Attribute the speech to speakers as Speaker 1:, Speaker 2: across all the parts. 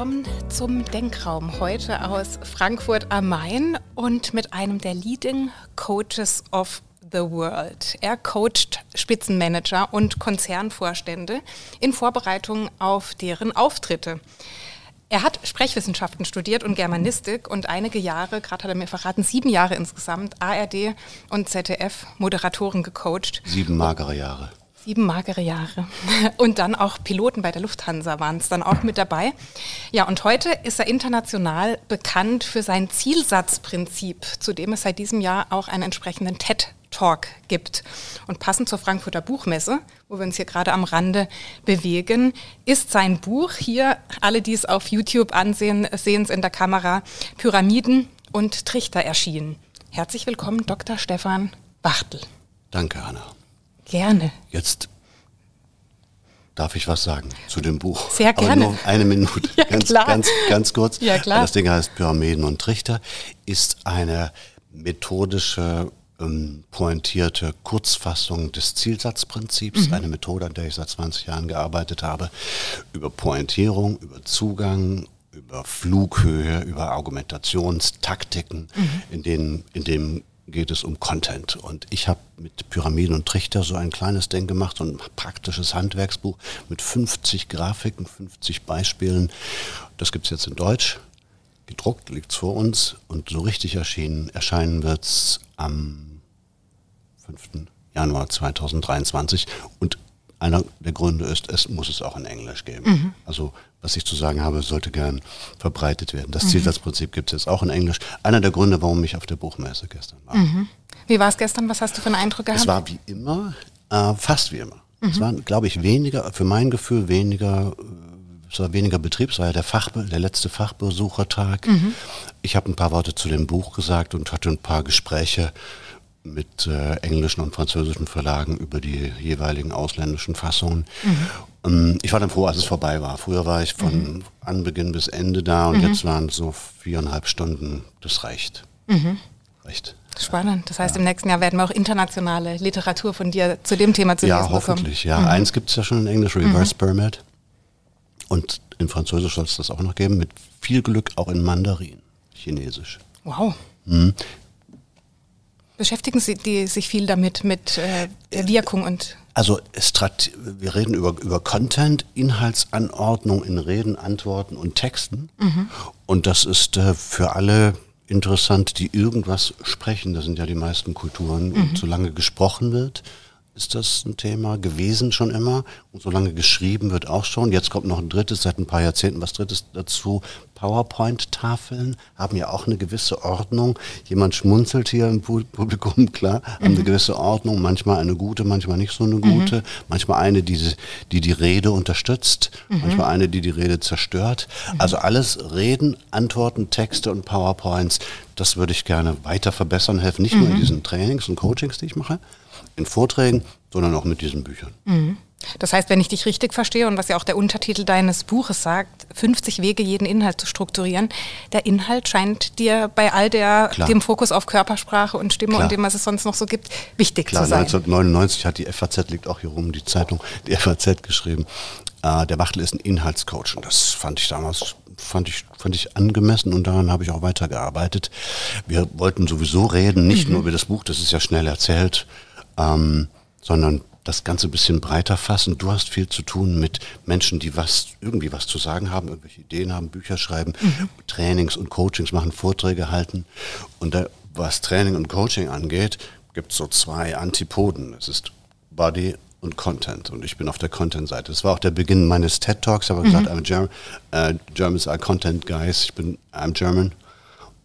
Speaker 1: willkommen zum Denkraum. Heute aus Frankfurt am Main und mit einem der Leading Coaches of the World. Er coacht Spitzenmanager und Konzernvorstände in Vorbereitung auf deren Auftritte. Er hat Sprechwissenschaften studiert und Germanistik und einige Jahre, gerade hat er mir verraten, sieben Jahre insgesamt, ARD und ZDF Moderatoren gecoacht.
Speaker 2: Sieben magere Jahre.
Speaker 1: Sieben magere Jahre. Und dann auch Piloten bei der Lufthansa waren es dann auch mit dabei. Ja, und heute ist er international bekannt für sein Zielsatzprinzip, zu dem es seit diesem Jahr auch einen entsprechenden TED Talk gibt. Und passend zur Frankfurter Buchmesse, wo wir uns hier gerade am Rande bewegen, ist sein Buch hier, alle, die es auf YouTube ansehen, sehen es in der Kamera, Pyramiden und Trichter erschienen. Herzlich willkommen, Dr. Stefan Wachtel.
Speaker 2: Danke, Anna.
Speaker 1: Gerne.
Speaker 2: Jetzt darf ich was sagen zu dem Buch.
Speaker 1: Sehr gerne.
Speaker 2: Aber nur eine Minute.
Speaker 1: Ja,
Speaker 2: ganz,
Speaker 1: klar.
Speaker 2: ganz, ganz kurz.
Speaker 1: Ja, klar.
Speaker 2: Das Ding heißt Pyramiden und Trichter, ist eine methodische, ähm, pointierte Kurzfassung des Zielsatzprinzips.
Speaker 1: Mhm.
Speaker 2: Eine Methode, an der ich seit 20 Jahren gearbeitet habe. Über Pointierung, über Zugang, über Flughöhe, über Argumentationstaktiken,
Speaker 1: Mhm.
Speaker 2: in denen, in dem geht es um Content. Und ich habe mit Pyramiden und Trichter so ein kleines Ding gemacht, so ein praktisches Handwerksbuch mit 50 Grafiken, 50 Beispielen. Das gibt es jetzt in Deutsch. Gedruckt liegt vor uns und so richtig erschienen, erscheinen wird es am 5. Januar 2023. Und einer der Gründe ist, es muss es auch in Englisch geben. Also was ich zu sagen habe, sollte gern verbreitet werden. Das Zielsatzprinzip gibt es jetzt auch in Englisch. Einer der Gründe, warum ich auf der Buchmesse gestern war.
Speaker 1: Wie war es gestern? Was hast du für einen Eindruck gehabt?
Speaker 2: Es war wie immer, äh, fast wie immer. Es waren, glaube ich, weniger, für mein Gefühl weniger, es war weniger Betrieb, es war ja der, Fachbe der letzte Fachbesuchertag. Ich habe ein paar Worte zu dem Buch gesagt und hatte ein paar Gespräche mit äh, englischen und französischen Verlagen über die jeweiligen ausländischen Fassungen. Ähm, ich war dann froh, als es vorbei war. Früher war ich von Anbeginn bis Ende da und jetzt waren es so viereinhalb Stunden. Das reicht. Reicht.
Speaker 1: Spannend. Das heißt, im nächsten Jahr werden wir auch internationale Literatur von dir zu dem Thema zu
Speaker 2: Ja,
Speaker 1: lesen bekommen.
Speaker 2: hoffentlich. Ja, eins gibt es ja schon in Englisch, Reverse Pyramid. Und in Französisch soll es das auch noch geben, mit viel Glück auch in Mandarin, Chinesisch.
Speaker 1: Wow.
Speaker 2: Mhm.
Speaker 1: Beschäftigen Sie die, sich viel damit, mit äh, der Wirkung und
Speaker 2: Also Strat wir reden über, über Content, Inhaltsanordnung in Reden, Antworten und Texten. Und das ist äh, für alle interessant, die irgendwas sprechen. Das sind ja die meisten Kulturen. Und solange gesprochen wird, ist das ein Thema gewesen schon immer. Und solange geschrieben wird auch schon. Jetzt kommt noch ein drittes, seit ein paar Jahrzehnten was drittes dazu. PowerPoint-Tafeln haben ja auch eine gewisse Ordnung. Jemand schmunzelt hier im Pu- Publikum, klar, haben eine gewisse Ordnung. Manchmal eine gute, manchmal nicht so eine gute. Manchmal eine, die die, die, die Rede unterstützt. Manchmal eine, die die Rede zerstört. Also alles Reden, Antworten, Texte und PowerPoints, das würde ich gerne weiter verbessern, helfen. Nicht nur in diesen Trainings und Coachings, die ich mache, in Vorträgen, sondern auch mit diesen Büchern.
Speaker 1: das heißt, wenn ich dich richtig verstehe und was ja auch der Untertitel deines Buches sagt, 50 Wege, jeden Inhalt zu strukturieren, der Inhalt scheint dir bei all der,
Speaker 2: Klar.
Speaker 1: dem Fokus auf Körpersprache und Stimme
Speaker 2: Klar.
Speaker 1: und dem, was es sonst noch so gibt, wichtig
Speaker 2: Klar,
Speaker 1: zu sein.
Speaker 2: 1999 hat die FAZ, liegt auch hier rum, die Zeitung, die FAZ geschrieben, äh, der Wachtel ist ein Inhaltscoach. Und das fand ich damals, fand ich, fand ich angemessen und daran habe ich auch weitergearbeitet. Wir wollten sowieso reden, nicht nur über das Buch, das ist ja schnell erzählt, ähm, sondern das Ganze ein bisschen breiter fassen. Du hast viel zu tun mit Menschen, die was, irgendwie was zu sagen haben, irgendwelche Ideen haben, Bücher schreiben, Trainings und Coachings machen, Vorträge halten. Und da, was Training und Coaching angeht, gibt es so zwei Antipoden. Es ist Body und Content. Und ich bin auf der Content-Seite. Das war auch der Beginn meines TED Talks. Ich habe gesagt, I'm German, äh, Germans are Content Guys. Ich bin, I'm German.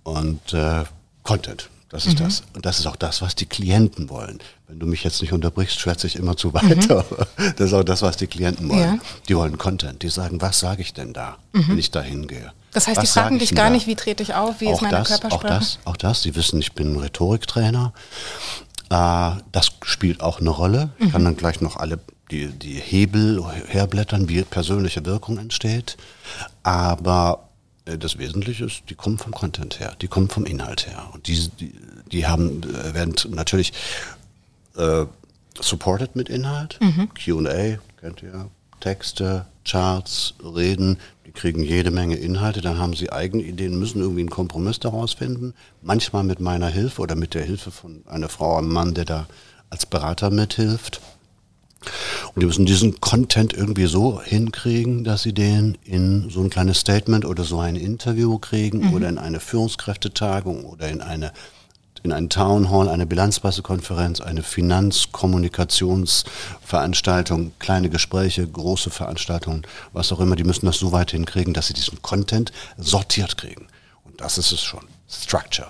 Speaker 2: Und äh, Content. Das ist das. Und das ist auch das, was die Klienten wollen. Wenn du mich jetzt nicht unterbrichst, schwätze ich immer zu weiter. Das ist auch das, was die Klienten wollen.
Speaker 1: Ja.
Speaker 2: Die wollen Content. Die sagen, was sage ich denn da, wenn ich da hingehe?
Speaker 1: Das heißt,
Speaker 2: Was
Speaker 1: die fragen dich gar
Speaker 2: da?
Speaker 1: nicht, wie trete ich auf, wie ist
Speaker 2: auch
Speaker 1: meine
Speaker 2: das,
Speaker 1: Körpersprache?
Speaker 2: Auch das, auch das. Sie wissen, ich bin Rhetoriktrainer. Äh, das spielt auch eine Rolle. Ich kann dann gleich noch alle die, die Hebel herblättern, wie persönliche Wirkung entsteht. Aber das Wesentliche ist, die kommen vom Content her, die kommen vom Inhalt her. Und die, die, die haben, äh, werden natürlich äh, supported mit Inhalt. Q&A, kennt ihr, Texte, Charts, Reden, die kriegen jede Menge Inhalte, dann haben sie eigene Ideen, müssen irgendwie einen Kompromiss daraus finden. Manchmal mit meiner Hilfe oder mit der Hilfe von einer Frau, einem Mann, der da als Berater mithilft. Und die müssen diesen Content irgendwie so hinkriegen, dass sie den in so ein kleines Statement oder so ein Interview kriegen mhm. oder in eine Führungskräftetagung oder in eine in einen Town Hall, eine Bilanzpressekonferenz, eine Finanzkommunikationsveranstaltung, kleine Gespräche, große Veranstaltungen, was auch immer, die müssen das so weit hinkriegen, dass sie diesen Content sortiert kriegen. Und das ist es schon. Structure.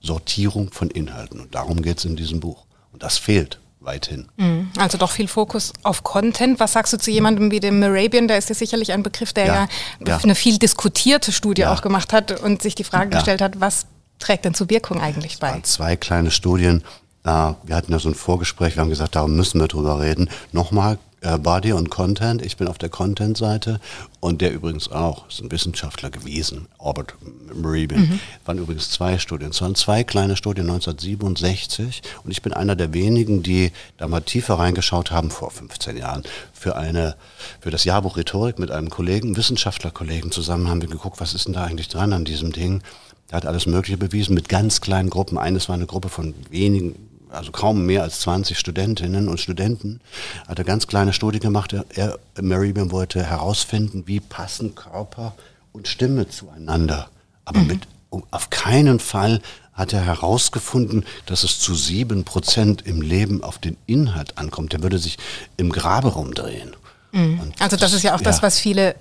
Speaker 2: Sortierung von Inhalten. Und darum geht es in diesem Buch. Und das fehlt weithin.
Speaker 1: Mhm. Also doch viel Fokus auf Content. Was sagst du zu jemandem wie dem Morabian? Der ist ja sicherlich ein Begriff, der ja, ja, eine viel diskutierte Studie ja. auch gemacht hat und sich die Frage gestellt hat, was trägt denn zur Wirkung eigentlich bei?
Speaker 2: zwei kleine Studien. wir hatten ja so ein Vorgespräch, wir haben gesagt, darum müssen wir drüber reden. Nochmal Body und Content. Ich bin auf der Content-Seite und der übrigens auch, ist ein Wissenschaftler gewesen, Albert Meribian. Mhm. waren übrigens zwei Studien. Es waren zwei kleine Studien 1967 und ich bin einer der wenigen, die da mal tiefer reingeschaut haben, vor 15 Jahren, für eine, für das Jahrbuch Rhetorik mit einem Kollegen, Wissenschaftlerkollegen zusammen haben wir geguckt, was ist denn da eigentlich dran an diesem Ding. Der hat alles Mögliche bewiesen mit ganz kleinen Gruppen. Eines war eine Gruppe von wenigen also kaum mehr als 20 Studentinnen und Studenten, hat eine ganz kleine Studie gemacht. Er, Meridian wollte herausfinden, wie passen Körper und Stimme zueinander. Aber mhm. mit, um, auf keinen Fall hat er herausgefunden, dass es zu sieben Prozent im Leben auf den Inhalt ankommt. Der würde sich im Grabe rumdrehen.
Speaker 1: Mhm. Also das, das, ist ja auch ja. das, was viele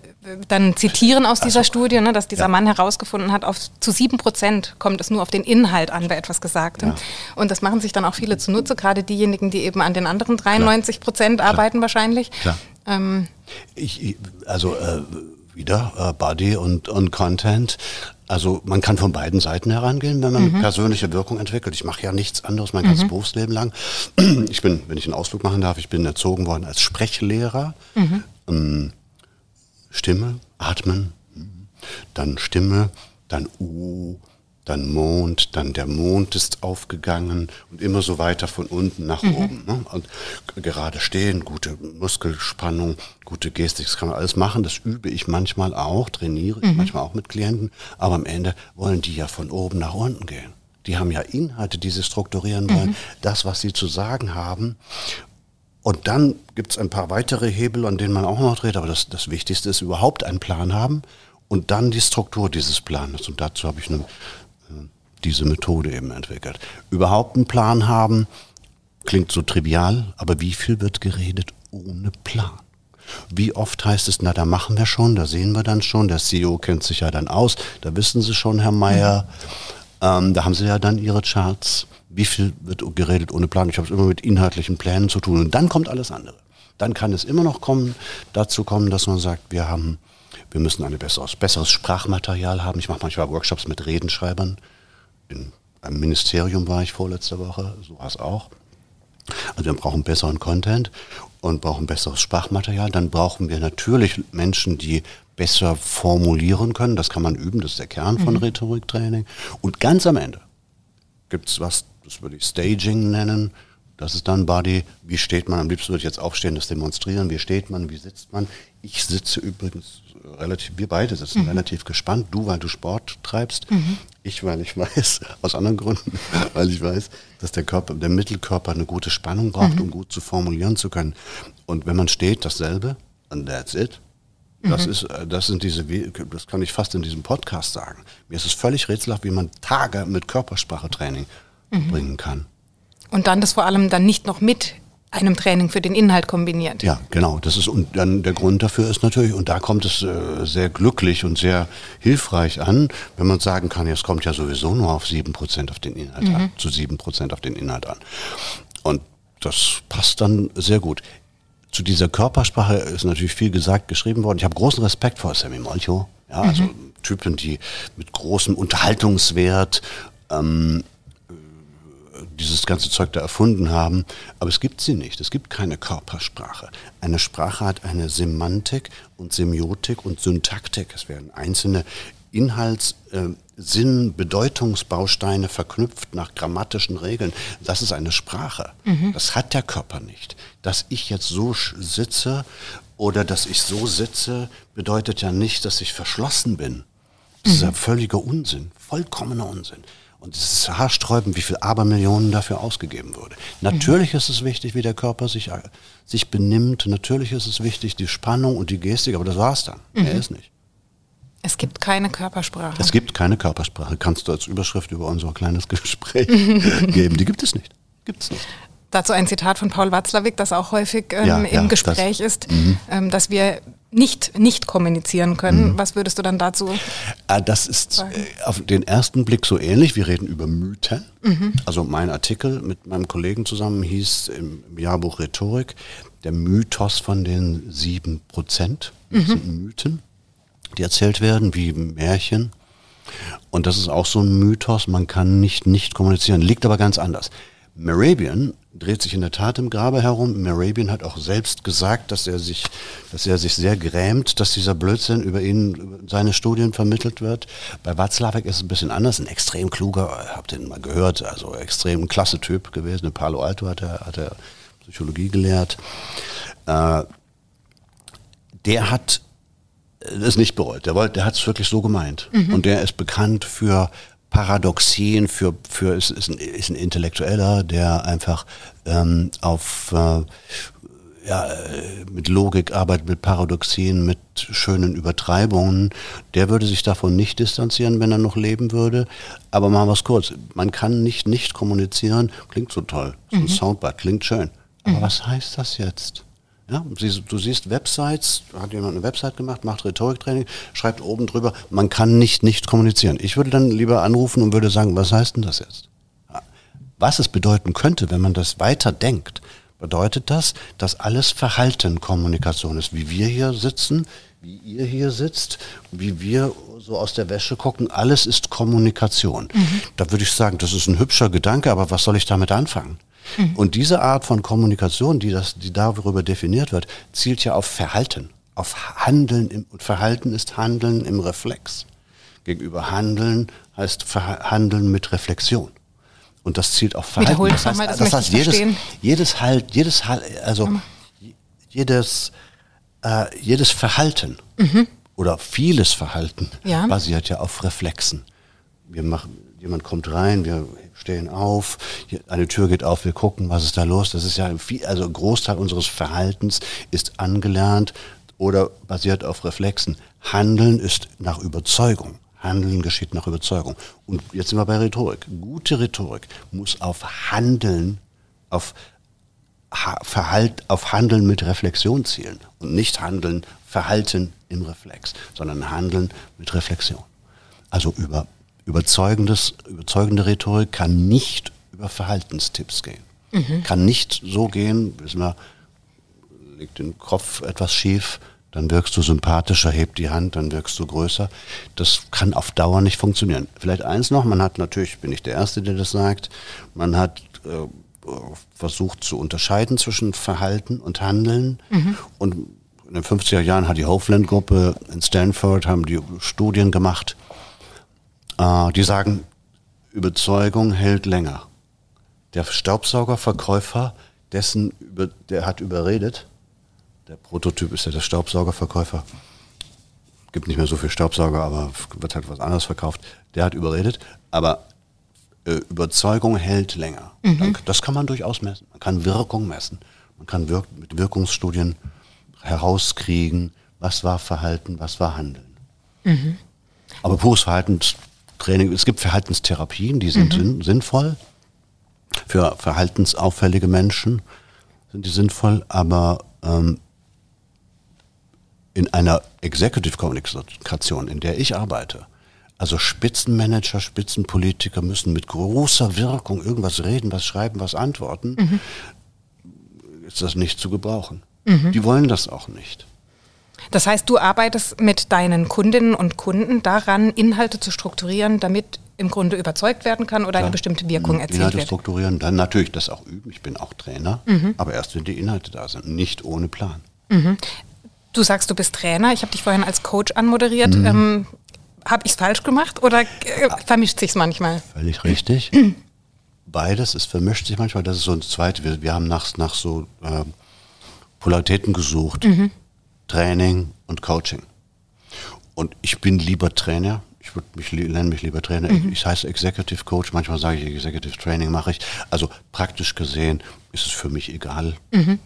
Speaker 1: dann zitieren aus dieser also, Studie, ne, dass dieser ja. Mann herausgefunden hat, auf, zu sieben Prozent kommt es nur auf den Inhalt an bei etwas Gesagtem. Ja. Und das machen sich dann auch viele zunutze, gerade diejenigen, die eben an den anderen 93 Prozent arbeiten Klar. wahrscheinlich. Klar.
Speaker 2: Ähm, ich, also äh, wieder äh, Body und, und Content. Also man kann von beiden Seiten herangehen, wenn man mhm. persönliche Wirkung entwickelt. Ich mache ja nichts anderes mein mhm. ganzes Berufsleben lang. Ich bin, wenn ich einen Ausflug machen darf, ich bin erzogen worden als Sprechlehrer. Mhm. Ähm, Stimme, atmen, dann Stimme, dann U, dann Mond, dann der Mond ist aufgegangen und immer so weiter von unten nach mhm. oben. Ne? Und gerade stehen, gute Muskelspannung, gute Gestik, das kann man alles machen. Das übe ich manchmal auch, trainiere ich mhm. manchmal auch mit Klienten. Aber am Ende wollen die ja von oben nach unten gehen. Die haben ja Inhalte, die sie strukturieren wollen, mhm. das, was sie zu sagen haben. Und dann gibt es ein paar weitere Hebel, an denen man auch noch dreht, aber das, das Wichtigste ist überhaupt einen Plan haben und dann die Struktur dieses Planes. Und dazu habe ich eine, äh, diese Methode eben entwickelt. Überhaupt einen Plan haben, klingt so trivial, aber wie viel wird geredet ohne Plan? Wie oft heißt es, na, da machen wir schon, da sehen wir dann schon, der CEO kennt sich ja dann aus, da wissen Sie schon, Herr Meier, mhm. ähm, da haben Sie ja dann Ihre Charts wie viel wird geredet ohne Plan? Ich habe es immer mit inhaltlichen Plänen zu tun. Und dann kommt alles andere. Dann kann es immer noch kommen, dazu kommen, dass man sagt, wir haben, wir müssen ein besseres, besseres Sprachmaterial haben. Ich mache manchmal Workshops mit Redenschreibern. In einem Ministerium war ich vorletzte Woche, so war es auch. Also wir brauchen besseren Content und brauchen besseres Sprachmaterial. Dann brauchen wir natürlich Menschen, die besser formulieren können. Das kann man üben, das ist der Kern von mhm. Rhetoriktraining. Und ganz am Ende gibt es was, das würde ich Staging nennen. Das ist dann Body. Wie steht man? Am liebsten würde ich jetzt aufstehen, das demonstrieren. Wie steht man? Wie sitzt man? Ich sitze übrigens relativ, wir beide sitzen mhm. relativ gespannt. Du, weil du Sport treibst. Mhm. Ich, weil ich weiß, aus anderen Gründen, weil ich weiß, dass der Körper, der Mittelkörper eine gute Spannung braucht, mhm. um gut zu formulieren zu können. Und wenn man steht, dasselbe. And that's it. Das mhm. ist, äh, das sind diese, das kann ich fast in diesem Podcast sagen. Mir ist es völlig rätselhaft, wie man Tage mit Körpersprachetraining mhm. bringen kann.
Speaker 1: Und dann das vor allem dann nicht noch mit einem Training für den Inhalt kombiniert.
Speaker 2: Ja, genau. Das ist und dann der Grund dafür ist natürlich und da kommt es äh, sehr glücklich und sehr hilfreich an, wenn man sagen kann, es kommt ja sowieso nur auf sieben Prozent auf den Inhalt mhm. an, zu sieben Prozent auf den Inhalt an. Und das passt dann sehr gut. Zu dieser Körpersprache ist natürlich viel gesagt, geschrieben worden. Ich habe großen Respekt vor Sammy Molcho. Ja, also mhm. Typen, die mit großem Unterhaltungswert ähm, dieses ganze Zeug da erfunden haben, aber es gibt sie nicht. Es gibt keine Körpersprache. Eine Sprache hat eine Semantik und Semiotik und Syntaktik. Es werden einzelne Inhalts, äh, Sinn, Bedeutungsbausteine verknüpft nach grammatischen Regeln. Das ist eine Sprache. Mhm. Das hat der Körper nicht. Dass ich jetzt so sitze oder dass ich so sitze, bedeutet ja nicht, dass ich verschlossen bin. Das mhm. ist ja völliger Unsinn, vollkommener Unsinn. Und es ist haarsträubend, wie viel Abermillionen dafür ausgegeben wurde. Natürlich mhm. ist es wichtig, wie der Körper sich, äh, sich benimmt. Natürlich ist es wichtig, die Spannung und die Gestik, aber das war's dann. Mhm. Er ist nicht.
Speaker 1: Es gibt keine Körpersprache.
Speaker 2: Es gibt keine Körpersprache. Kannst du als Überschrift über unser kleines Gespräch geben. Die gibt es nicht. Gibt es nicht.
Speaker 1: Dazu ein Zitat von Paul Watzlawick, das auch häufig ähm, ja, im ja, Gespräch das, ist, mhm. ähm, dass wir nicht, nicht kommunizieren können. Mhm. Was würdest du dann dazu
Speaker 2: ah, Das ist sagen? Äh, auf den ersten Blick so ähnlich. Wir reden über Mythen. Mhm. Also mein Artikel mit meinem Kollegen zusammen hieß im Jahrbuch Rhetorik der Mythos von den sieben Prozent. Das mhm. sind Mythen, die erzählt werden wie Märchen. Und das ist auch so ein Mythos, man kann nicht nicht kommunizieren, liegt aber ganz anders. Merabian dreht sich in der Tat im Grabe herum. Merabian hat auch selbst gesagt, dass er sich, dass er sich sehr grämt, dass dieser Blödsinn über ihn, über seine Studien vermittelt wird. Bei Watzlawick ist es ein bisschen anders, ein extrem kluger, habt ihr ihn mal gehört, also extrem klasse Typ gewesen. In Palo Alto hat er, hat er Psychologie gelehrt. Äh, der hat es nicht bereut. Der, der hat es wirklich so gemeint. Mhm. Und der ist bekannt für Paradoxien für, für ist, ist, ein, ist ein Intellektueller, der einfach ähm, auf äh, ja, mit Logik arbeitet, mit Paradoxien, mit schönen Übertreibungen, der würde sich davon nicht distanzieren, wenn er noch leben würde. Aber machen wir es kurz. Man kann nicht nicht kommunizieren. Klingt so toll. So ein mhm. Soundbite, klingt schön. Aber mhm. was heißt das jetzt? Ja, du siehst Websites, hat jemand eine Website gemacht, macht Rhetoriktraining, schreibt oben drüber, man kann nicht nicht kommunizieren. Ich würde dann lieber anrufen und würde sagen, was heißt denn das jetzt? Was es bedeuten könnte, wenn man das weiter denkt, bedeutet das, dass alles Verhalten Kommunikation ist. Wie wir hier sitzen, wie ihr hier sitzt, wie wir so aus der Wäsche gucken, alles ist Kommunikation. Mhm. Da würde ich sagen, das ist ein hübscher Gedanke, aber was soll ich damit anfangen? Mhm. Und diese Art von Kommunikation, die, das, die darüber definiert wird, zielt ja auf Verhalten, auf Handeln. Im, und Verhalten ist Handeln im Reflex. Gegenüber Handeln heißt Handeln mit Reflexion. Und das zielt auf Verhalten.
Speaker 1: Wiederholt das heißt, mal, das, das heißt jedes,
Speaker 2: jedes Halt, jedes Halt, also jedes, äh, jedes Verhalten mhm. Oder vieles Verhalten ja. basiert ja auf Reflexen. Wir machen, jemand kommt rein, wir stehen auf, eine Tür geht auf, wir gucken, was ist da los. Das ist ja viel, also ein Großteil unseres Verhaltens ist angelernt oder basiert auf Reflexen. Handeln ist nach Überzeugung. Handeln geschieht nach Überzeugung. Und jetzt sind wir bei Rhetorik. Gute Rhetorik muss auf Handeln, auf Verhalt, auf Handeln mit Reflexion zielen und nicht Handeln, Verhalten im Reflex, sondern Handeln mit Reflexion. Also über überzeugendes, überzeugende Rhetorik kann nicht über Verhaltenstipps gehen. Mhm. Kann nicht so gehen, wissen wir, legt den Kopf etwas schief, dann wirkst du sympathischer, hebt die Hand, dann wirkst du größer. Das kann auf Dauer nicht funktionieren. Vielleicht eins noch, man hat natürlich, bin ich der Erste, der das sagt, man hat äh, versucht zu unterscheiden zwischen Verhalten und Handeln. Mhm. Und in den 50er Jahren hat die Hopeland-Gruppe in Stanford, haben die Studien gemacht, äh, die sagen, Überzeugung hält länger. Der Staubsaugerverkäufer, dessen, über, der hat überredet, der Prototyp ist ja der Staubsaugerverkäufer, gibt nicht mehr so viel Staubsauger, aber wird halt was anderes verkauft, der hat überredet, aber äh, Überzeugung hält länger. Mhm. Das kann man durchaus messen. Man kann Wirkung messen. Man kann wirk mit Wirkungsstudien herauskriegen, was war Verhalten, was war Handeln. Mhm. Aber pures Verhaltens Training, es gibt Verhaltenstherapien, die sind mhm. sinnvoll. Für verhaltensauffällige Menschen sind die sinnvoll, aber ähm, in einer Executive Kommunikation, in der ich arbeite, also Spitzenmanager, Spitzenpolitiker müssen mit großer Wirkung irgendwas reden, was schreiben, was antworten, mhm. ist das nicht zu gebrauchen. Mhm. Die wollen das auch nicht.
Speaker 1: Das heißt, du arbeitest mit deinen Kundinnen und Kunden daran, Inhalte zu strukturieren, damit im Grunde überzeugt werden kann oder Klar. eine bestimmte Wirkung erzielt
Speaker 2: Inhalte
Speaker 1: wird.
Speaker 2: strukturieren, dann natürlich das auch üben. Ich bin auch Trainer, mhm. aber erst wenn die Inhalte da sind, nicht ohne Plan.
Speaker 1: Mhm. Du sagst, du bist Trainer. Ich habe dich vorhin als Coach anmoderiert. Mhm. Ähm, habe ich es falsch gemacht oder äh, vermischt sich manchmal?
Speaker 2: Völlig richtig. Beides, es vermischt sich manchmal. Das ist so ein zweites. Wir, wir haben nach, nach so äh, Polaritäten gesucht. Mhm. Training und Coaching. Und ich bin lieber Trainer. Ich würde mich nenne mich lieber Trainer. Mhm. Ich, ich heiße Executive Coach. Manchmal sage ich Executive Training mache ich. Also praktisch gesehen ist es für mich egal. Mhm.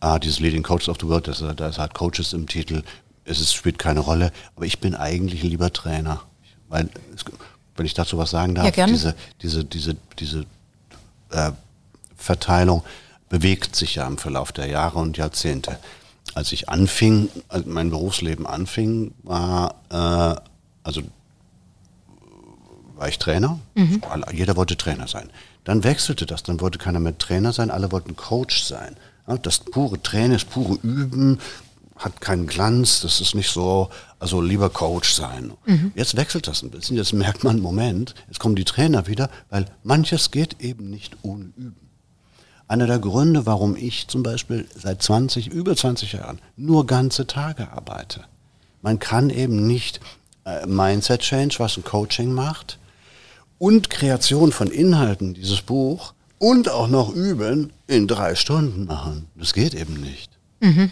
Speaker 2: Ah, dieses Leading Coaches of the World, das, da ist halt Coaches im Titel. Es ist, spielt keine Rolle. Aber ich bin eigentlich lieber Trainer. Weil, wenn ich dazu was sagen darf,
Speaker 1: ja,
Speaker 2: diese, diese, diese, diese äh, Verteilung bewegt sich ja im Verlauf der Jahre und Jahrzehnte. Als ich anfing, als mein Berufsleben anfing, war äh, also war ich Trainer. Mhm. Jeder wollte Trainer sein. Dann wechselte das, dann wollte keiner mehr Trainer sein, alle wollten Coach sein. Das pure Training, das pure Üben hat keinen Glanz, das ist nicht so, also lieber Coach sein. Mhm. Jetzt wechselt das ein bisschen, jetzt merkt man, Moment, jetzt kommen die Trainer wieder, weil manches geht eben nicht ohne Üben. Einer der Gründe, warum ich zum Beispiel seit 20, über 20 Jahren nur ganze Tage arbeite. Man kann eben nicht äh, Mindset Change, was ein Coaching macht, und Kreation von Inhalten, dieses Buch, und auch noch üben, in drei Stunden machen. Das geht eben nicht. Mhm.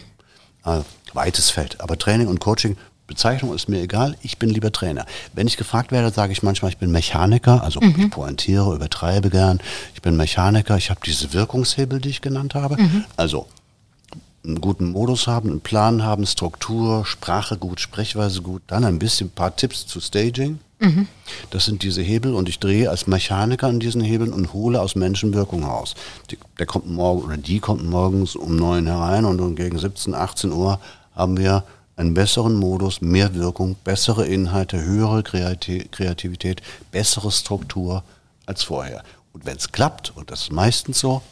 Speaker 2: Äh, weites Feld. Aber Training und Coaching Bezeichnung ist mir egal, ich bin lieber Trainer. Wenn ich gefragt werde, sage ich manchmal, ich bin Mechaniker, also mhm. ich pointiere, übertreibe gern. Ich bin Mechaniker, ich habe diese Wirkungshebel, die ich genannt habe. Mhm. Also einen guten Modus haben, einen Plan haben, Struktur, Sprache gut, Sprechweise gut, dann ein bisschen ein paar Tipps zu Staging. Mhm. Das sind diese Hebel und ich drehe als Mechaniker an diesen Hebeln und hole aus Menschen Wirkung raus. Die, der kommt morgen oder die kommt morgens um neun herein und gegen 17, 18 Uhr haben wir einen besseren Modus, mehr Wirkung, bessere Inhalte, höhere Kreativität, bessere Struktur als vorher. Und wenn es klappt, und das ist meistens so,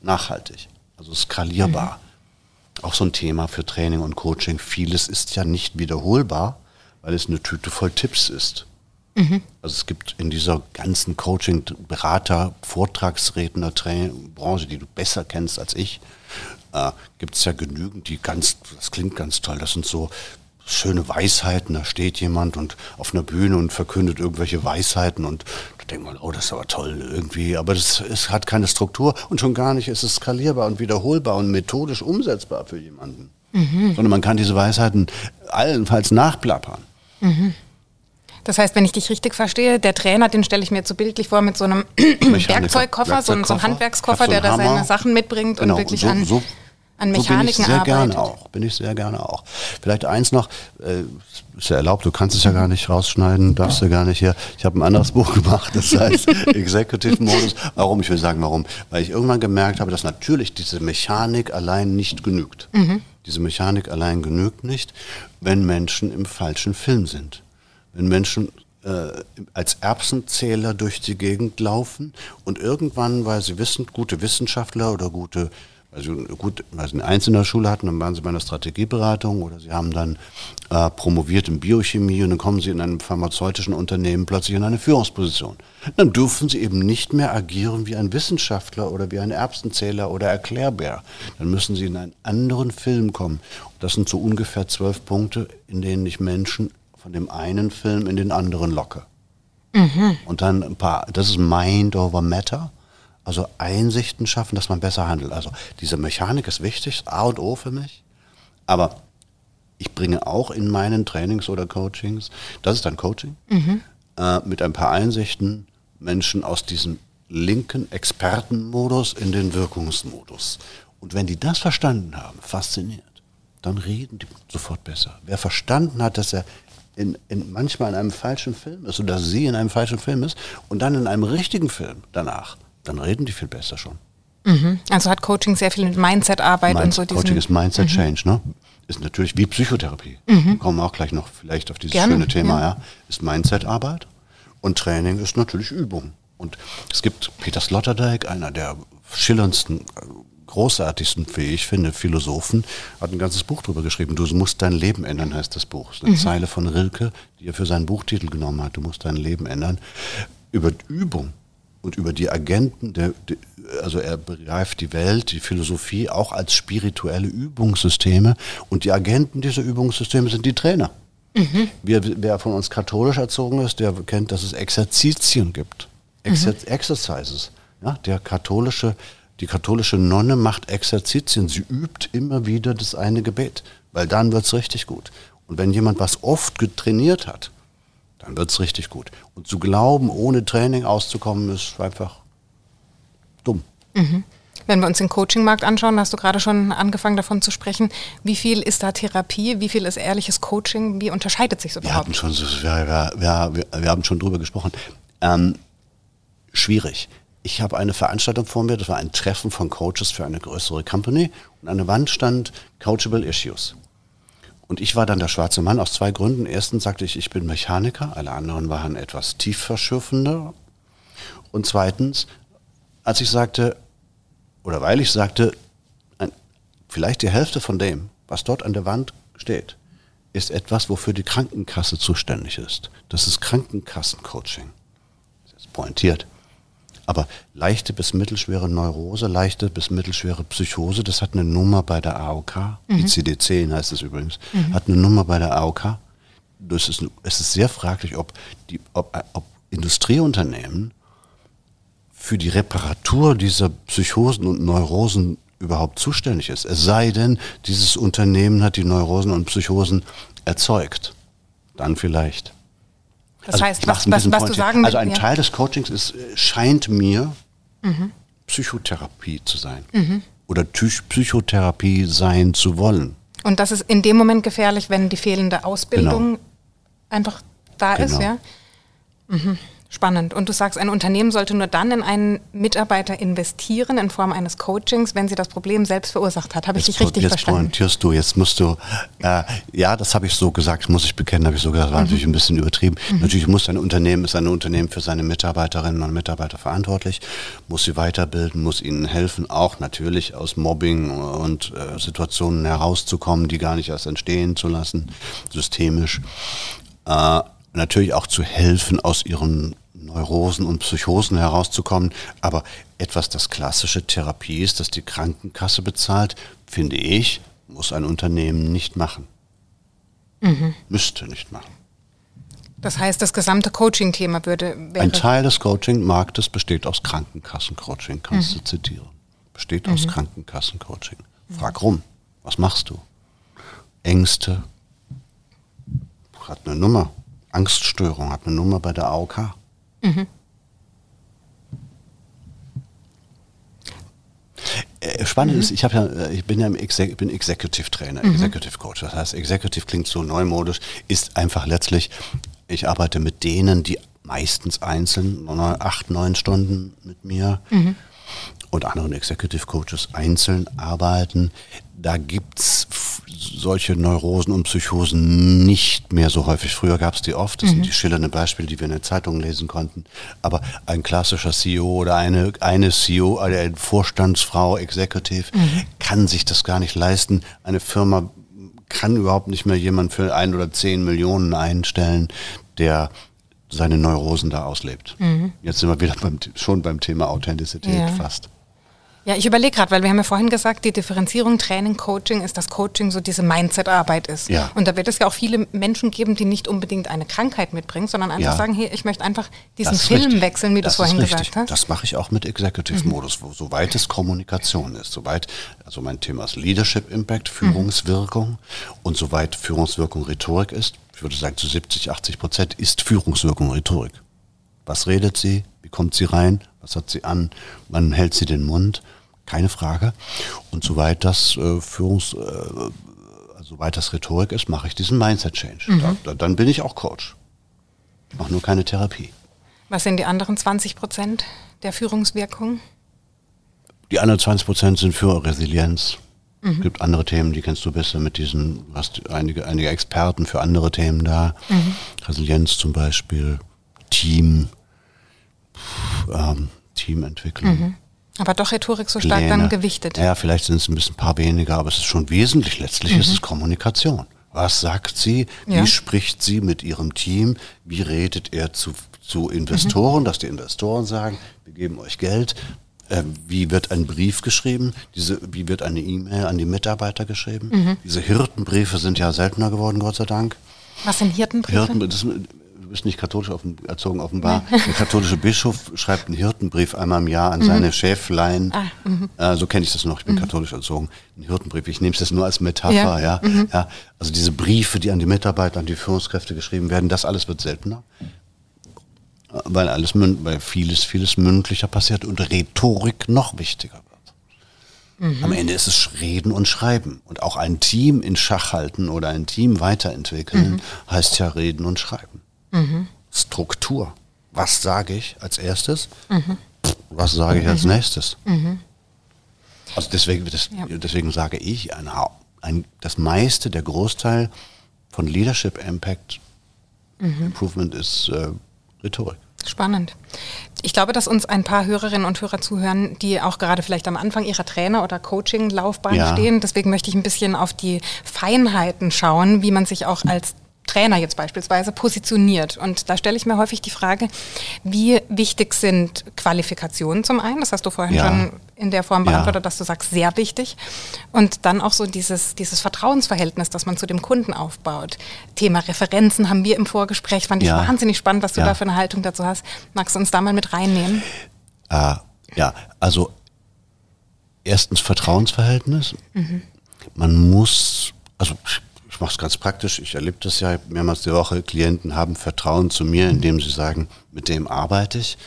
Speaker 2: nachhaltig, also skalierbar. Mhm. Auch so ein Thema für Training und Coaching. Vieles ist ja nicht wiederholbar, weil es eine Tüte voll Tipps ist. Mhm. Also es gibt in dieser ganzen Coaching, Berater, Vortragsredner, Branche, die du besser kennst als ich, äh, gibt es ja genügend, die ganz, das klingt ganz toll, das sind so schöne Weisheiten, da steht jemand und auf einer Bühne und verkündet irgendwelche Weisheiten und da denkt man, oh, das ist aber toll irgendwie, aber das es hat keine Struktur und schon gar nicht ist es skalierbar und wiederholbar und methodisch umsetzbar für jemanden. Mhm. Sondern man kann diese Weisheiten allenfalls nachplappern. Mhm.
Speaker 1: Das heißt, wenn ich dich richtig verstehe, der Trainer, den stelle ich mir jetzt so bildlich vor mit so einem Werkzeugkoffer, so, so einem Handwerkskoffer, der da seine Sachen mitbringt genau, und wirklich so, an, so, an Mechaniken
Speaker 2: so bin ich sehr
Speaker 1: arbeitet.
Speaker 2: Gerne auch, bin ich sehr gerne auch. Vielleicht eins noch, äh, ist ja erlaubt, du kannst es ja gar nicht rausschneiden, darfst ja gar nicht hier. Ich habe ein anderes Buch gemacht, das heißt Executive Modus. Warum? Ich will sagen, warum. Weil ich irgendwann gemerkt habe, dass natürlich diese Mechanik allein nicht genügt. Mhm. Diese Mechanik allein genügt nicht, wenn Menschen im falschen Film sind wenn Menschen äh, als Erbsenzähler durch die Gegend laufen und irgendwann, weil sie wissen, gute Wissenschaftler oder gute, also gut, weil sie eine einzelne Schule hatten, dann waren sie bei einer Strategieberatung oder sie haben dann äh, promoviert in Biochemie und dann kommen sie in einem pharmazeutischen Unternehmen plötzlich in eine Führungsposition. Dann dürfen sie eben nicht mehr agieren wie ein Wissenschaftler oder wie ein Erbsenzähler oder Erklärbär. Dann müssen sie in einen anderen Film kommen. Das sind so ungefähr zwölf Punkte, in denen ich Menschen von dem einen Film in den anderen locke. Mhm. Und dann ein paar, das ist Mind over Matter, also Einsichten schaffen, dass man besser handelt. Also diese Mechanik ist wichtig, A und O für mich. Aber ich bringe auch in meinen Trainings oder Coachings, das ist dann Coaching, mhm. äh, mit ein paar Einsichten Menschen aus diesem linken Expertenmodus in den Wirkungsmodus. Und wenn die das verstanden haben, fasziniert, dann reden die sofort besser. Wer verstanden hat, dass er in, in, manchmal in einem falschen Film ist oder sie in einem falschen Film ist und dann in einem richtigen Film danach, dann reden die viel besser schon.
Speaker 1: Mhm. Also hat Coaching sehr viel mit Mindset-Arbeit
Speaker 2: Mind,
Speaker 1: und so.
Speaker 2: Coaching ist Mindset-Change, mhm. ne? Ist natürlich wie Psychotherapie. Mhm. Kommen wir auch gleich noch vielleicht auf dieses Gerne, schöne Thema, ja. ja. Ist Mindset-Arbeit und Training ist natürlich Übung. Und es gibt Peter Sloterdijk, einer der schillerndsten großartigsten, wie ich finde, Philosophen, hat ein ganzes Buch darüber geschrieben. Du musst dein Leben ändern, heißt das Buch. Das ist eine mhm. Zeile von Rilke, die er für seinen Buchtitel genommen hat. Du musst dein Leben ändern. Über Übung und über die Agenten, der, also er begreift die Welt, die Philosophie auch als spirituelle Übungssysteme und die Agenten dieser Übungssysteme sind die Trainer. Mhm. Wer, wer, von uns katholisch erzogen ist, der kennt, dass es Exerzitien gibt. Exer mhm. Exercises. Ja, der katholische, die katholische Nonne macht Exerzitien. Sie übt immer wieder das eine Gebet, weil dann wird es richtig gut. Und wenn jemand was oft getrainiert hat, dann wird es richtig gut. Und zu glauben, ohne Training auszukommen, ist einfach dumm.
Speaker 1: Mhm. Wenn wir uns den Coaching-Markt anschauen, hast du gerade schon angefangen davon zu sprechen, wie viel ist da Therapie, wie viel ist ehrliches Coaching, wie unterscheidet sich überhaupt?
Speaker 2: Wir, schon, wir, wir, wir, haben schon drüber gesprochen. Ähm, schwierig. Ich habe eine Veranstaltung vor mir, das war ein Treffen von Coaches für eine größere Company und an der Wand stand Coachable Issues. Und ich war dann der schwarze Mann aus zwei Gründen. Erstens sagte ich, ich bin Mechaniker, alle anderen waren etwas tiefverschürfender. Und zweitens, als ich sagte, oder weil ich sagte, vielleicht die Hälfte von dem, was dort an der Wand steht, ist etwas, wofür die Krankenkasse zuständig ist. Das ist Krankenkassencoaching. Das ist pointiert. Aber leichte bis mittelschwere Neurose, leichte bis mittelschwere Psychose, das hat eine Nummer bei der AOK, mhm. ICD-10 heißt es übrigens, mhm. hat eine Nummer bei der AOK. Das ist, es ist sehr fraglich, ob, die, ob, ob Industrieunternehmen für die Reparatur dieser Psychosen und Neurosen überhaupt zuständig ist. Es sei denn, dieses Unternehmen hat die Neurosen und Psychosen erzeugt. Dann vielleicht.
Speaker 1: Das also heißt, was, was, was du sagen
Speaker 2: Also ein ja. Teil des Coachings ist, äh, scheint mir mhm. Psychotherapie zu sein. Mhm. Oder Psychotherapie sein zu wollen.
Speaker 1: Und das ist in dem Moment gefährlich, wenn die fehlende Ausbildung genau. einfach da genau. ist, ja? Mhm. Spannend. Und du sagst, ein Unternehmen sollte nur dann in einen Mitarbeiter investieren in Form eines Coachings, wenn sie das Problem selbst verursacht hat. Habe ich dich richtig
Speaker 2: jetzt
Speaker 1: verstanden?
Speaker 2: Jetzt pointierst du, jetzt musst du, äh, ja, das habe ich so gesagt, muss ich bekennen, habe ich so gesagt, war mhm. natürlich ein bisschen übertrieben. Mhm. Natürlich muss ein Unternehmen, ist ein Unternehmen für seine Mitarbeiterinnen und Mitarbeiter verantwortlich, muss sie weiterbilden, muss ihnen helfen, auch natürlich aus Mobbing und äh, Situationen herauszukommen, die gar nicht erst entstehen zu lassen, systemisch. Äh, natürlich auch zu helfen, aus ihren Neurosen und Psychosen herauszukommen. Aber etwas, das klassische Therapie ist, das die Krankenkasse bezahlt, finde ich, muss ein Unternehmen nicht machen. Mhm. Müsste nicht machen.
Speaker 1: Das heißt, das gesamte Coaching-Thema würde.
Speaker 2: Ein Teil des Coaching-Marktes besteht aus Krankenkassencoaching, kannst mhm. du zitieren. Besteht aus mhm. Krankenkassencoaching. Frag rum, was machst du? Ängste, hat eine Nummer. Angststörung hat eine Nummer bei der AOK. Mhm. Äh, spannend mhm. ist, ich habe ja, äh, ich bin ja im Exec bin Executive Trainer, mhm. Executive Coach. Das heißt, Executive klingt so neumodisch, ist einfach letztlich, ich arbeite mit denen, die meistens einzeln acht, neun Stunden mit mir mhm. und anderen Executive Coaches einzeln arbeiten. Da gibt es solche Neurosen und Psychosen nicht mehr so häufig. Früher gab es die oft, das mhm. sind die schillernden Beispiele, die wir in der Zeitung lesen konnten. Aber ein klassischer CEO oder eine, eine CEO, eine Vorstandsfrau, Executive, mhm. kann sich das gar nicht leisten. Eine Firma kann überhaupt nicht mehr jemand für ein oder zehn Millionen einstellen, der seine Neurosen da auslebt. Mhm. Jetzt sind wir wieder beim, schon beim Thema Authentizität ja. fast.
Speaker 1: Ja, ich überlege gerade, weil wir haben ja vorhin gesagt, die Differenzierung Training, Coaching ist, dass Coaching so diese Mindset-Arbeit ist. Ja. Und da wird es ja auch viele Menschen geben, die nicht unbedingt eine Krankheit mitbringen, sondern einfach ja. sagen, hey, ich möchte einfach diesen Film richtig. wechseln, wie du es vorhin gesagt hast.
Speaker 2: Das mache ich auch mit Executive-Modus, mhm. soweit es Kommunikation ist, soweit, also mein Thema ist Leadership Impact, Führungswirkung mhm. und soweit Führungswirkung Rhetorik ist, ich würde sagen zu 70, 80 Prozent ist Führungswirkung Rhetorik. Was redet sie? Wie kommt sie rein? Was hat sie an? Wann hält sie den Mund? Keine Frage. Und soweit das äh, Führungs, äh, soweit das Rhetorik ist, mache ich diesen Mindset Change. Mhm. Da, da, dann bin ich auch Coach. Ich mache nur keine Therapie.
Speaker 1: Was sind die anderen 20 Prozent der Führungswirkung?
Speaker 2: Die anderen 20 Prozent sind für Resilienz. Es mhm. gibt andere Themen, die kennst du besser mit diesen, du hast einige, einige Experten für andere Themen da. Mhm. Resilienz zum Beispiel, Team, ähm, Teamentwicklung. Mhm.
Speaker 1: Aber doch Rhetorik so stark Pläne. dann gewichtet.
Speaker 2: Ja, vielleicht sind es ein bisschen ein paar weniger, aber es ist schon wesentlich. Letztlich mhm. ist es Kommunikation. Was sagt sie? Wie ja. spricht sie mit ihrem Team? Wie redet er zu, zu Investoren, mhm. dass die Investoren sagen, wir geben euch Geld? Äh, wie wird ein Brief geschrieben? Diese, wie wird eine E-Mail an die Mitarbeiter geschrieben? Mhm. Diese Hirtenbriefe sind ja seltener geworden, Gott sei Dank.
Speaker 1: Was sind Hirtenbriefe? Hirten,
Speaker 2: das, bist nicht katholisch auf, erzogen offenbar. Nee. Der katholische Bischof schreibt einen Hirtenbrief einmal im Jahr an mhm. seine Schäflein. Ah, mhm. äh, so kenne ich das noch, ich bin mhm. katholisch erzogen. Ein Hirtenbrief, ich nehme es jetzt nur als Metapher. Ja. Ja, mhm. ja. Also diese Briefe, die an die Mitarbeiter, an die Führungskräfte geschrieben werden, das alles wird seltener weil alles weil vieles, vieles mündlicher passiert und Rhetorik noch wichtiger wird. Mhm. Am Ende ist es Reden und Schreiben. Und auch ein Team in Schach halten oder ein Team weiterentwickeln, mhm. heißt ja Reden und Schreiben. Mhm. Struktur. Was sage ich als erstes? Mhm. Was sage ich als mhm. nächstes? Mhm. Also deswegen, das, ja. deswegen sage ich, ein, ein, das meiste, der Großteil von Leadership Impact Improvement ist äh, Rhetorik.
Speaker 1: Spannend. Ich glaube, dass uns ein paar Hörerinnen und Hörer zuhören, die auch gerade vielleicht am Anfang ihrer Trainer- oder Coaching-Laufbahn ja. stehen. Deswegen möchte ich ein bisschen auf die Feinheiten schauen, wie man sich auch als Trainer jetzt beispielsweise positioniert. Und da stelle ich mir häufig die Frage, wie wichtig sind Qualifikationen zum einen? Das hast du vorhin ja. schon in der Form beantwortet, ja. dass du sagst, sehr wichtig. Und dann auch so dieses, dieses Vertrauensverhältnis, das man zu dem Kunden aufbaut. Thema Referenzen haben wir im Vorgespräch, fand ich ja. wahnsinnig spannend, was du da für eine Haltung dazu hast. Magst du uns da mal mit reinnehmen?
Speaker 2: Äh, ja, also erstens Vertrauensverhältnis. Mhm. Man muss, also ich mache es ganz praktisch, ich erlebe das ja mehrmals die Woche, Klienten haben Vertrauen zu mir, indem sie sagen, mit dem arbeite ich.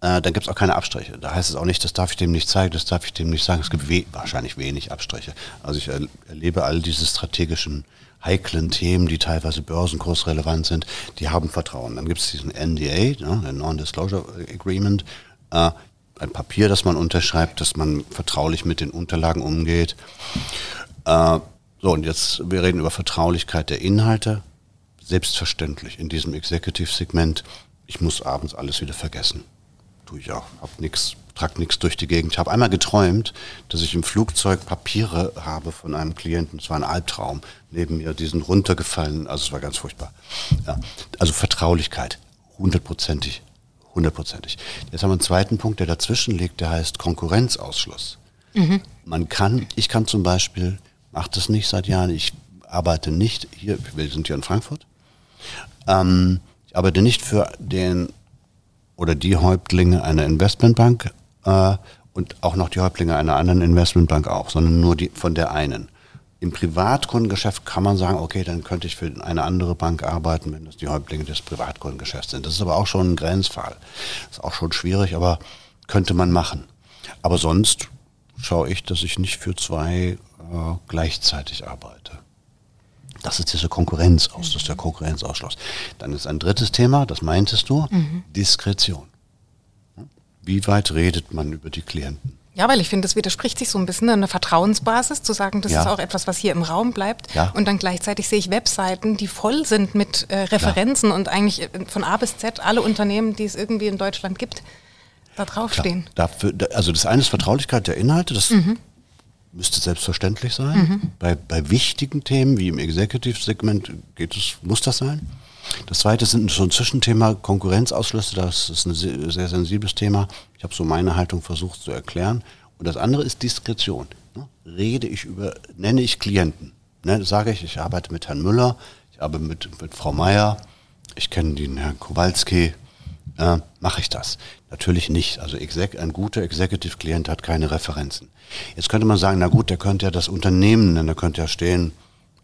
Speaker 2: Äh, dann gibt es auch keine Abstriche. Da heißt es auch nicht, das darf ich dem nicht zeigen, das darf ich dem nicht sagen. Es gibt we wahrscheinlich wenig Abstriche. Also ich er erlebe all diese strategischen heiklen Themen, die teilweise börsenkursrelevant sind, die haben Vertrauen. Dann gibt es diesen NDA, ne, Non-Disclosure Agreement, äh, ein Papier, das man unterschreibt, dass man vertraulich mit den Unterlagen umgeht. Äh, so, und jetzt, wir reden über Vertraulichkeit der Inhalte. Selbstverständlich in diesem Executive-Segment, ich muss abends alles wieder vergessen. Tue ich auch. Hab nix, trag nichts durch die Gegend. Ich habe einmal geträumt, dass ich im Flugzeug Papiere habe von einem Klienten. Es war ein Albtraum. Neben mir, die sind runtergefallen. Also es war ganz furchtbar. Ja. Also Vertraulichkeit, hundertprozentig. Hundertprozentig. Jetzt haben wir einen zweiten Punkt, der dazwischen liegt, der heißt Konkurrenzausschluss. Mhm. Man kann, ich kann zum Beispiel mache das nicht seit Jahren. Ich arbeite nicht hier, wir sind hier in Frankfurt. Ähm, ich arbeite nicht für den oder die Häuptlinge einer Investmentbank äh, und auch noch die Häuptlinge einer anderen Investmentbank auch, sondern nur die von der einen. Im Privatkundengeschäft kann man sagen, okay, dann könnte ich für eine andere Bank arbeiten, wenn das die Häuptlinge des Privatkundengeschäfts sind. Das ist aber auch schon ein Grenzfall. Ist auch schon schwierig, aber könnte man machen. Aber sonst schaue ich, dass ich nicht für zwei äh, gleichzeitig arbeite. Das ist diese Konkurrenz aus, das ist der Konkurrenzausschluss. Dann ist ein drittes Thema, das meintest du, mhm. Diskretion. Wie weit redet man über die Klienten?
Speaker 1: Ja, weil ich finde, das widerspricht sich so ein bisschen, eine Vertrauensbasis zu sagen, das ja. ist auch etwas, was hier im Raum bleibt. Ja. Und dann gleichzeitig sehe ich Webseiten, die voll sind mit äh, Referenzen ja. und eigentlich äh, von A bis Z alle Unternehmen, die es irgendwie in Deutschland gibt, da draufstehen.
Speaker 2: Dafür, also das eine ist Vertraulichkeit der Inhalte, das mhm müsste selbstverständlich sein. Mhm. Bei, bei wichtigen Themen wie im Executive-Segment geht es, muss das sein. Das zweite sind so ein Zwischenthema Konkurrenzausschlüsse, das ist ein sehr, sensibles Thema. Ich habe so meine Haltung versucht zu erklären. Und das andere ist Diskretion. Ne? Rede ich über, nenne ich Klienten. Ne? Sage ich, ich arbeite mit Herrn Müller, ich arbeite mit, mit Frau Meier, ich kenne den Herrn Kowalski, äh, mache ich das? Natürlich nicht. Also ein guter Executive-Klient hat keine Referenzen. Jetzt könnte man sagen, na gut, der könnte ja das Unternehmen nennen, der könnte ja stehen,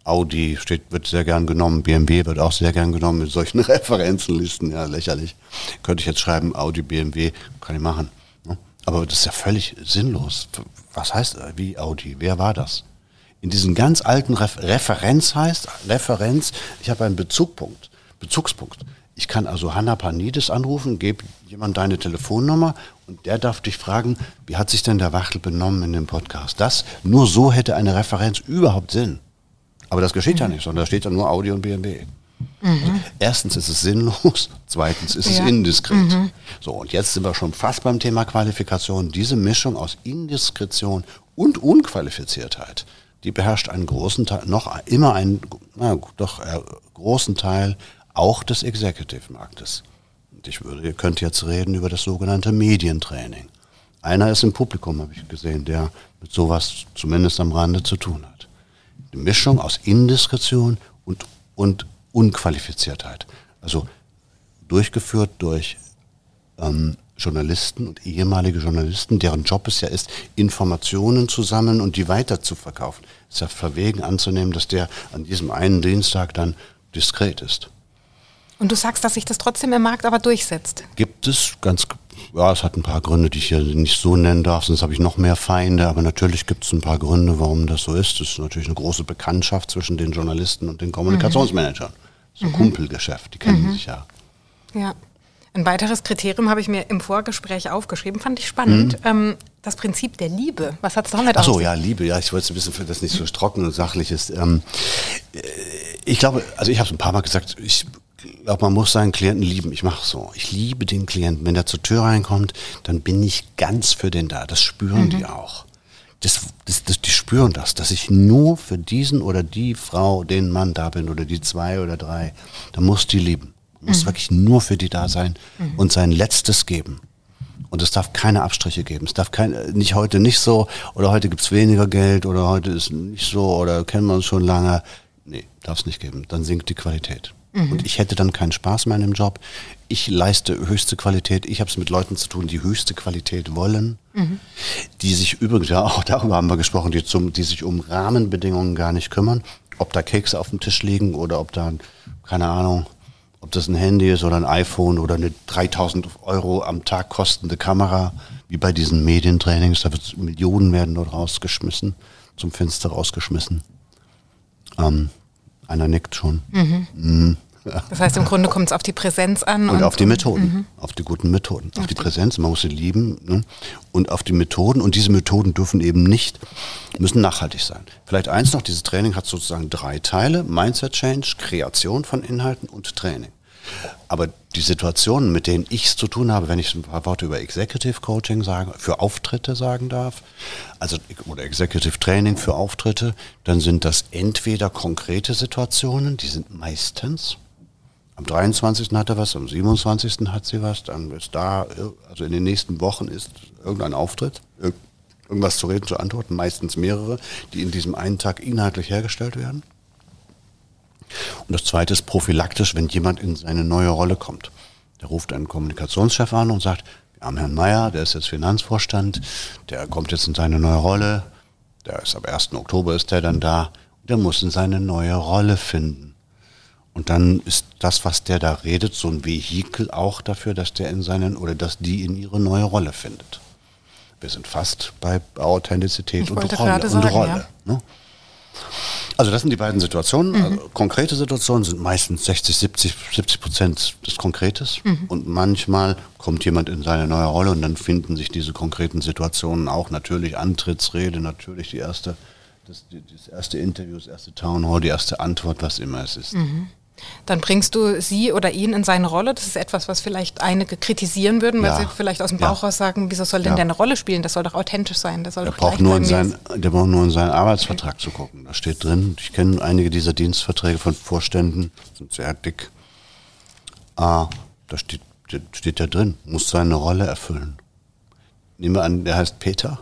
Speaker 2: Audi steht, wird sehr gern genommen, BMW wird auch sehr gern genommen mit solchen Referenzenlisten, ja, lächerlich. Könnte ich jetzt schreiben, Audi, BMW, kann ich machen. Ne? Aber das ist ja völlig sinnlos. Was heißt, wie Audi? Wer war das? In diesen ganz alten Refer Referenz heißt, Referenz, ich habe einen Bezugpunkt, Bezugspunkt. Ich kann also Hanna Panidis anrufen, gebe jemand deine Telefonnummer und der darf dich fragen, wie hat sich denn der Wachtel benommen in dem Podcast? Das, nur so hätte eine Referenz überhaupt Sinn. Aber das geschieht mhm. ja nicht, sondern da steht ja nur Audi und BMW. Mhm. Also erstens ist es sinnlos, zweitens ist ja. es indiskret. Mhm. So, und jetzt sind wir schon fast beim Thema Qualifikation. Diese Mischung aus Indiskretion und Unqualifiziertheit, die beherrscht einen großen Teil, noch immer einen, na, doch äh, großen Teil auch des Executive-Marktes. Ich würde, ihr könnt jetzt reden über das sogenannte Medientraining. Einer ist im Publikum, habe ich gesehen, der mit sowas zumindest am Rande zu tun hat. Die Mischung aus Indiskretion und, und Unqualifiziertheit. Also durchgeführt durch ähm, Journalisten und ehemalige Journalisten, deren Job es ja ist, Informationen zu sammeln und die weiter zu verkaufen. Es ist ja verwegen anzunehmen, dass der an diesem einen Dienstag dann diskret ist.
Speaker 1: Und du sagst, dass sich das trotzdem im Markt aber durchsetzt.
Speaker 2: Gibt es ganz, ja, es hat ein paar Gründe, die ich hier nicht so nennen darf, sonst habe ich noch mehr Feinde, aber natürlich gibt es ein paar Gründe, warum das so ist. Es ist natürlich eine große Bekanntschaft zwischen den Journalisten und den Kommunikationsmanagern. Mhm. So ein mhm. Kumpelgeschäft, die kennen mhm. sich ja.
Speaker 1: Ja. Ein weiteres Kriterium habe ich mir im Vorgespräch aufgeschrieben, fand ich spannend. Mhm. Ähm, das Prinzip der Liebe. Was hat es damit
Speaker 2: Ach so, ja, Liebe. Ja, ich wollte es ein bisschen für das nicht so trocken und sachlich ist. Ähm, äh, ich glaube, also ich habe es ein paar Mal gesagt, ich glaube, man muss seinen Klienten lieben. Ich mache so. Ich liebe den Klienten. Wenn der zur Tür reinkommt, dann bin ich ganz für den da. Das spüren mhm. die auch. Das, das, das, die spüren das, dass ich nur für diesen oder die Frau, den Mann da bin oder die zwei oder drei. Da muss die lieben. Muss mhm. wirklich nur für die da sein mhm. und sein Letztes geben. Und es darf keine Abstriche geben. Es darf kein, nicht heute nicht so oder heute gibt's weniger Geld oder heute ist nicht so oder kennen wir uns schon lange. Nee, darf es nicht geben. Dann sinkt die Qualität. Mhm. Und ich hätte dann keinen Spaß mehr in dem Job. Ich leiste höchste Qualität. Ich habe es mit Leuten zu tun, die höchste Qualität wollen. Mhm. Die sich übrigens, ja, auch darüber haben wir gesprochen, die, zum, die sich um Rahmenbedingungen gar nicht kümmern. Ob da Kekse auf dem Tisch liegen oder ob da, keine Ahnung, ob das ein Handy ist oder ein iPhone oder eine 3000 Euro am Tag kostende Kamera, wie bei diesen Medientrainings, da wird Millionen werden dort rausgeschmissen, zum Fenster rausgeschmissen. Ähm, einer nickt schon. Mhm.
Speaker 1: Mhm. Das heißt, im Grunde kommt es auf die Präsenz an.
Speaker 2: Und, und auf die Methoden, mhm. auf die guten Methoden. Auf die Präsenz, man muss sie lieben. Ne? Und auf die Methoden. Und diese Methoden dürfen eben nicht, müssen nachhaltig sein. Vielleicht eins noch, dieses Training hat sozusagen drei Teile. Mindset Change, Kreation von Inhalten und Training. Aber die Situationen, mit denen ich es zu tun habe, wenn ich ein paar Worte über Executive Coaching sagen, für Auftritte sagen darf, also oder Executive Training für Auftritte, dann sind das entweder konkrete Situationen, die sind meistens. Am 23. hat er was, am 27. hat sie was, dann ist da, also in den nächsten Wochen ist irgendein Auftritt, irgendwas zu reden, zu antworten, meistens mehrere, die in diesem einen Tag inhaltlich hergestellt werden. Und das zweite ist prophylaktisch, wenn jemand in seine neue Rolle kommt. Der ruft einen Kommunikationschef an und sagt, wir haben Herrn Meier, der ist jetzt Finanzvorstand, der kommt jetzt in seine neue Rolle, der ist ab 1. Oktober ist der dann da, der muss in seine neue Rolle finden. Und dann ist das, was der da redet, so ein Vehikel auch dafür, dass der in seinen oder dass die in ihre neue Rolle findet. Wir sind fast bei Authentizität und Rolle. Sagen, und Rolle ja. ne? Also das sind die beiden Situationen. Mhm. Also konkrete Situationen sind meistens 60, 70, 70 Prozent des Konkretes. Mhm. Und manchmal kommt jemand in seine neue Rolle und dann finden sich diese konkreten Situationen auch natürlich Antrittsrede, natürlich die erste, das, das erste Interview, das erste Town Hall, die erste Antwort, was immer es ist. Mhm.
Speaker 1: Dann bringst du sie oder ihn in seine Rolle. Das ist etwas, was vielleicht einige kritisieren würden, weil ja. sie vielleicht aus dem Bauch ja. raus sagen, wieso soll denn ja. der eine Rolle spielen? Das soll doch authentisch sein. Der, soll
Speaker 2: der, braucht nur in sein, der braucht nur in seinen Arbeitsvertrag okay. zu gucken. Da steht drin, ich kenne einige dieser Dienstverträge von Vorständen, sind sehr dick. Ah, da steht, steht ja drin, muss seine Rolle erfüllen. Nehmen wir an, der heißt Peter.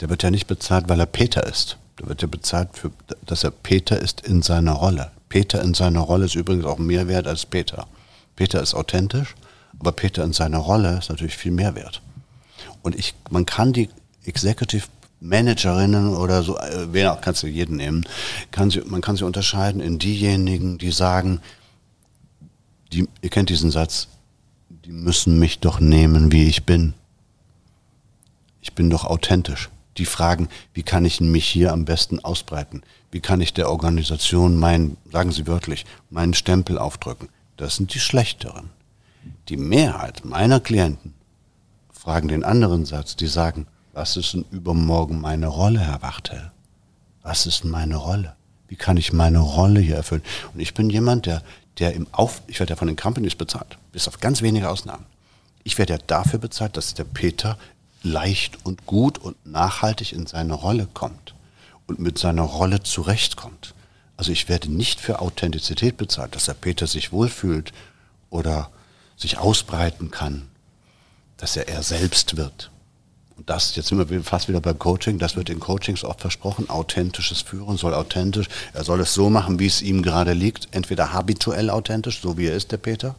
Speaker 2: Der wird ja nicht bezahlt, weil er Peter ist. Der wird ja bezahlt, für, dass er Peter ist in seiner Rolle. Peter in seiner Rolle ist übrigens auch mehr wert als Peter. Peter ist authentisch, aber Peter in seiner Rolle ist natürlich viel mehr wert. Und ich, man kann die Executive Managerinnen oder so, äh, wer auch, kannst du jeden nehmen, kann sie, man kann sie unterscheiden in diejenigen, die sagen, die, ihr kennt diesen Satz, die müssen mich doch nehmen, wie ich bin. Ich bin doch authentisch die fragen, wie kann ich mich hier am besten ausbreiten? Wie kann ich der Organisation meinen, sagen Sie wörtlich, meinen Stempel aufdrücken? Das sind die schlechteren. Die Mehrheit meiner Klienten fragen den anderen Satz, die sagen, was ist denn übermorgen meine Rolle, Herr Wachtel? Was ist meine Rolle? Wie kann ich meine Rolle hier erfüllen? Und ich bin jemand, der, der im Auf, ich werde ja von den Companies bezahlt, bis auf ganz wenige Ausnahmen. Ich werde ja dafür bezahlt, dass der Peter leicht und gut und nachhaltig in seine Rolle kommt und mit seiner Rolle zurechtkommt. Also ich werde nicht für Authentizität bezahlt, dass der Peter sich wohlfühlt oder sich ausbreiten kann, dass er er selbst wird. Und das, jetzt sind wir fast wieder beim Coaching, das wird in Coachings oft versprochen, authentisches Führen soll authentisch, er soll es so machen, wie es ihm gerade liegt, entweder habituell authentisch, so wie er ist, der Peter,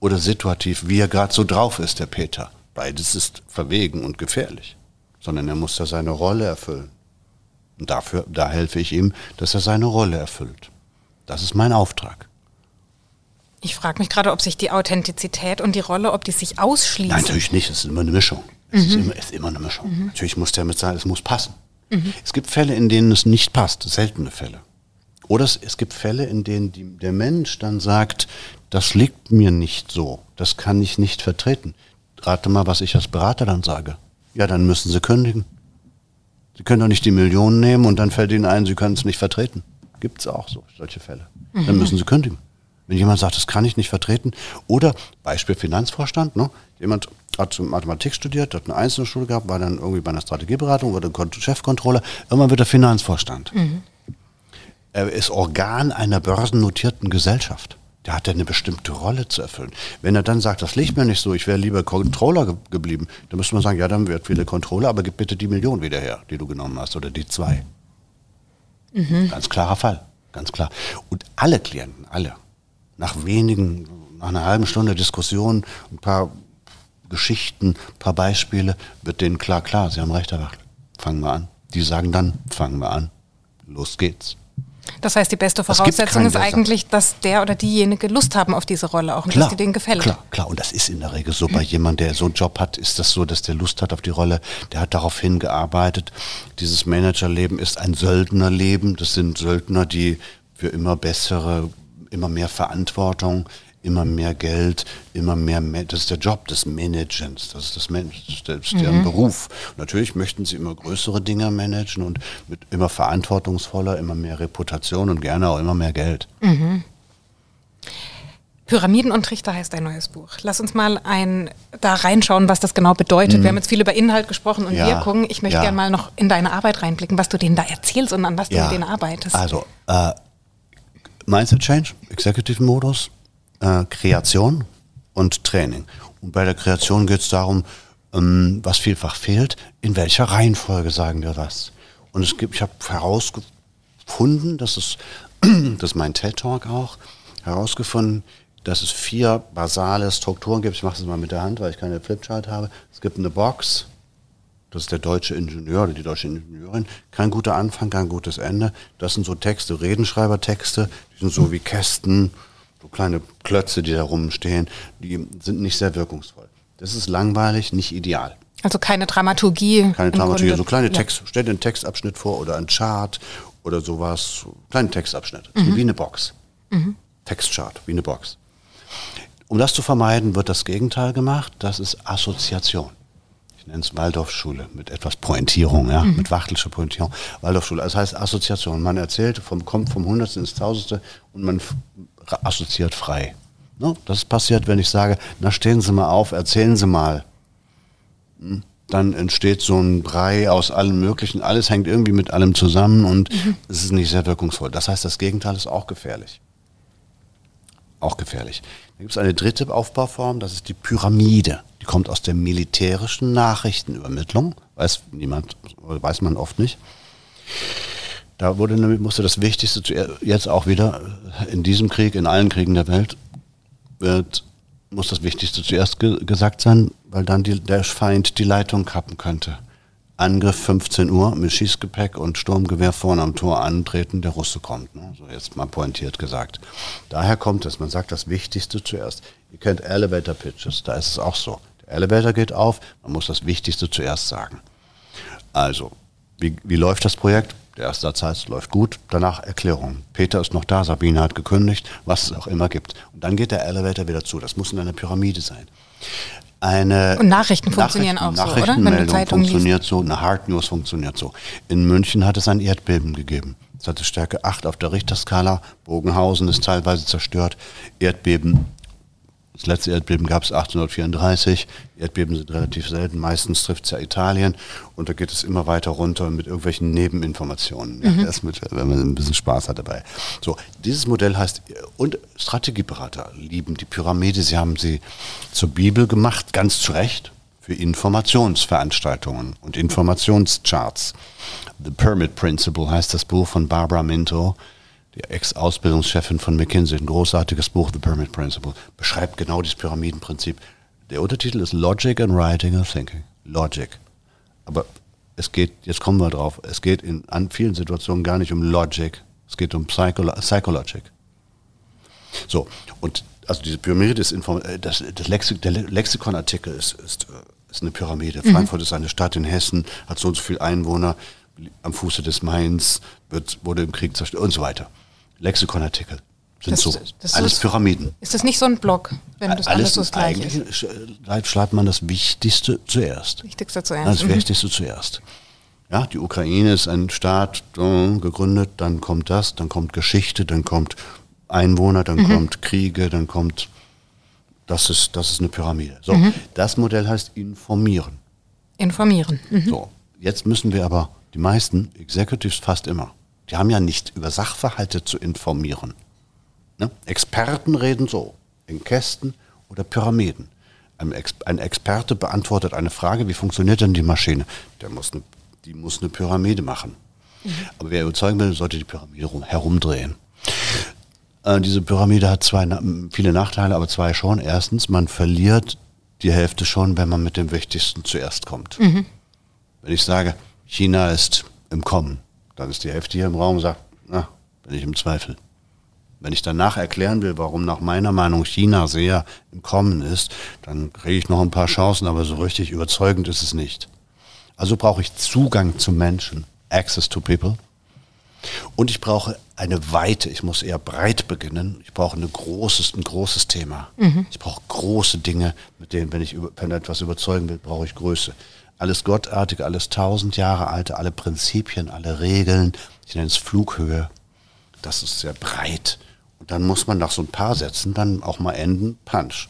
Speaker 2: oder situativ, wie er gerade so drauf ist, der Peter. Beides ist verwegen und gefährlich, sondern er muss ja seine Rolle erfüllen. Und dafür, da helfe ich ihm, dass er seine Rolle erfüllt. Das ist mein Auftrag.
Speaker 1: Ich frage mich gerade, ob sich die Authentizität und die Rolle, ob die sich ausschließen.
Speaker 2: Nein, natürlich nicht. Es ist immer eine Mischung. Es mhm. ist, immer, ist, immer, eine Mischung. Mhm. Natürlich muss der mit sein, es muss passen. Mhm. Es gibt Fälle, in denen es nicht passt, seltene Fälle. Oder es, es gibt Fälle, in denen die, der Mensch dann sagt, das liegt mir nicht so, das kann ich nicht vertreten. Rate mal, was ich als Berater dann sage. Ja, dann müssen Sie kündigen. Sie können doch nicht die Millionen nehmen und dann fällt Ihnen ein, Sie können es nicht vertreten. Gibt es auch so, solche Fälle. Mhm. Dann müssen Sie kündigen. Wenn jemand sagt, das kann ich nicht vertreten. Oder Beispiel Finanzvorstand. Ne? Jemand hat Mathematik studiert, hat eine Einzelschule gehabt, war dann irgendwie bei einer Strategieberatung, wurde Chefcontroller. Irgendwann wird er Finanzvorstand. Mhm. Er ist Organ einer börsennotierten Gesellschaft. Der hat ja eine bestimmte Rolle zu erfüllen. Wenn er dann sagt, das liegt mir nicht so, ich wäre lieber Controller ge geblieben, dann müsste man sagen, ja, dann wird wieder Controller, aber gib bitte die Million wieder her, die du genommen hast, oder die zwei. Mhm. Ganz klarer Fall, ganz klar. Und alle Klienten, alle, nach wenigen, nach einer halben Stunde Diskussion, ein paar Geschichten, ein paar Beispiele, wird denen klar, klar, sie haben recht, Herr Wachtel. Fangen wir an. Die sagen dann, fangen wir an. Los geht's.
Speaker 1: Das heißt, die beste Voraussetzung ist eigentlich, dass der oder diejenige Lust haben auf diese Rolle auch und
Speaker 2: klar,
Speaker 1: dass die denen gefällt.
Speaker 2: Klar, klar. Und das ist in der Regel so. Bei jemandem, der so einen Job hat, ist das so, dass der Lust hat auf die Rolle. Der hat darauf hingearbeitet. Dieses Managerleben ist ein Söldnerleben. Das sind Söldner, die für immer bessere, immer mehr Verantwortung, immer mehr Geld, immer mehr, das ist der Job des Managens, das ist das Mensch, das ist deren mhm. Beruf. Und natürlich möchten sie immer größere Dinge managen und mit immer verantwortungsvoller, immer mehr Reputation und gerne auch immer mehr Geld. Mhm.
Speaker 1: Pyramiden und Trichter heißt dein neues Buch. Lass uns mal ein, da reinschauen, was das genau bedeutet. Mhm. Wir haben jetzt viel über Inhalt gesprochen und ja, Wirkung. Ich möchte ja. gerne mal noch in deine Arbeit reinblicken, was du denen da erzählst und an was du mit denen arbeitest.
Speaker 2: Also, äh, Mindset Change, Executive Modus, äh, Kreation und Training. Und bei der Kreation geht es darum, ähm, was vielfach fehlt, in welcher Reihenfolge sagen wir was. Und es gibt, ich habe herausgefunden, dass es, das ist mein TED Talk auch, herausgefunden, dass es vier basale Strukturen gibt. Ich mache es mal mit der Hand, weil ich keine Flipchart habe. Es gibt eine Box, das ist der deutsche Ingenieur oder die deutsche Ingenieurin. Kein guter Anfang, kein gutes Ende. Das sind so Texte, Redenschreibertexte, die sind so wie Kästen, so kleine Klötze, die da rumstehen, die sind nicht sehr wirkungsvoll. Das ist langweilig, nicht ideal.
Speaker 1: Also keine Dramaturgie.
Speaker 2: Keine Dramaturgie, Grunde. so kleine Text, ja. stell dir einen Textabschnitt vor oder ein Chart oder sowas, kleinen Textabschnitt, mhm. wie eine Box. Mhm. Textchart, wie eine Box. Um das zu vermeiden, wird das Gegenteil gemacht, das ist Assoziation. Ich nenne es Waldorfschule mit etwas Pointierung, ja, mhm. mit wachtelscher Pointierung. Waldorfschule, das heißt Assoziation. Man erzählt, vom, kommt vom Hundertsten ins Tausendste und man assoziiert frei. Ne? Das passiert, wenn ich sage, na stehen Sie mal auf, erzählen Sie mal. Hm? Dann entsteht so ein Brei aus allem Möglichen. Alles hängt irgendwie mit allem zusammen und mhm. es ist nicht sehr wirkungsvoll. Das heißt, das Gegenteil ist auch gefährlich. Auch gefährlich. Da gibt es eine dritte Aufbauform, das ist die Pyramide. Die kommt aus der militärischen Nachrichtenübermittlung. Weiß niemand, weiß man oft nicht. Da wurde, musste das Wichtigste jetzt auch wieder in diesem Krieg, in allen Kriegen der Welt, wird, muss das Wichtigste zuerst ge gesagt sein, weil dann die, der Feind die Leitung kappen könnte. Angriff 15 Uhr mit Schießgepäck und Sturmgewehr vorne am Tor antreten, der Russe kommt. Ne? So jetzt mal pointiert gesagt. Daher kommt es, man sagt das Wichtigste zuerst. Ihr kennt Elevator Pitches, da ist es auch so. Der Elevator geht auf, man muss das Wichtigste zuerst sagen. Also, wie, wie läuft das Projekt? Der erste Satz läuft gut, danach Erklärung. Peter ist noch da, Sabine hat gekündigt, was es auch immer gibt. Und dann geht der Elevator wieder zu. Das muss in einer Pyramide sein. Eine
Speaker 1: Und Nachrichten funktionieren auch so, oder?
Speaker 2: Nachrichtenmeldung funktioniert liest. so, eine Hard News funktioniert so. In München hat es ein Erdbeben gegeben. Es hatte Stärke 8 auf der Richterskala. Bogenhausen ist teilweise zerstört. Erdbeben das letzte Erdbeben gab es 1834. Erdbeben sind relativ selten. Meistens trifft es ja Italien. Und da geht es immer weiter runter mit irgendwelchen Nebeninformationen. Mhm. Ja, mit, wenn man ein bisschen Spaß hat dabei. So, dieses Modell heißt, und Strategieberater lieben die Pyramide. Sie haben sie zur Bibel gemacht, ganz zu Recht. für Informationsveranstaltungen und Informationscharts. The Pyramid Principle heißt das Buch von Barbara Minto, die Ex-Ausbildungschefin von McKinsey. Ein großartiges Buch, The Pyramid Principle, beschreibt genau dieses Pyramidenprinzip. Der Untertitel ist Logic and Writing and Thinking. Logic. Aber es geht, jetzt kommen wir drauf, es geht in an vielen Situationen gar nicht um Logic, es geht um Psycholo Psychologic. So, und also diese Pyramide ist Inform äh, das, das Lexik der Lexikonartikel ist, ist, äh, ist eine Pyramide. Mhm. Frankfurt ist eine Stadt in Hessen, hat so und so viele Einwohner, am Fuße des Mains, wird, wurde im Krieg zerstört und so weiter. Lexikonartikel sind das, so. Das alles ist, Pyramiden.
Speaker 1: Ist das nicht so ein Block, wenn das alles, alles so das Gleiche
Speaker 2: ist? Eigentlich schreibt man das Wichtigste zuerst.
Speaker 1: Wichtigste zuerst.
Speaker 2: Das mhm. Wichtigste zuerst. Ja, die Ukraine ist ein Staat äh, gegründet, dann kommt das, dann kommt Geschichte, dann kommt Einwohner, dann mhm. kommt Kriege, dann kommt, das ist, das ist eine Pyramide. So, mhm. das Modell heißt informieren.
Speaker 1: Informieren.
Speaker 2: Mhm. So, jetzt müssen wir aber, die meisten Executives fast immer, die haben ja nicht über Sachverhalte zu informieren. Ne? Experten reden so, in Kästen oder Pyramiden. Ein, Ex ein, Experte beantwortet eine Frage, wie funktioniert denn die Maschine? Der muss eine, die muss eine Pyramide machen. Mhm. Aber wer überzeugen will, sollte die Pyramide rum, herumdrehen. Äh, diese Pyramide hat zwei, viele Nachteile, aber zwei schon. Erstens, man verliert die Hälfte schon, wenn man mit dem Wichtigsten zuerst kommt. Mhm. Wenn ich sage, China ist im Kommen, dann ist die Hälfte hier im Raum und sagt, na, bin ich im Zweifel. Wenn ich danach erklären will, warum nach meiner Meinung China sehr im Kommen ist, dann kriege ich noch ein paar Chancen, aber so richtig überzeugend ist es nicht. Also brauche ich Zugang zu Menschen, Access to People. Und ich brauche eine Weite, ich muss eher breit beginnen. Ich brauche eine großes, ein großes Thema. Mhm. Ich brauche große Dinge, mit denen, wenn ich über, wenn etwas überzeugen will, brauche ich Größe. Alles Gottartige, alles tausend Jahre alte, alle Prinzipien, alle Regeln. Ich nenne es Flughöhe. Das ist sehr breit. Und dann muss man nach so ein paar Sätzen dann auch mal enden, Punch.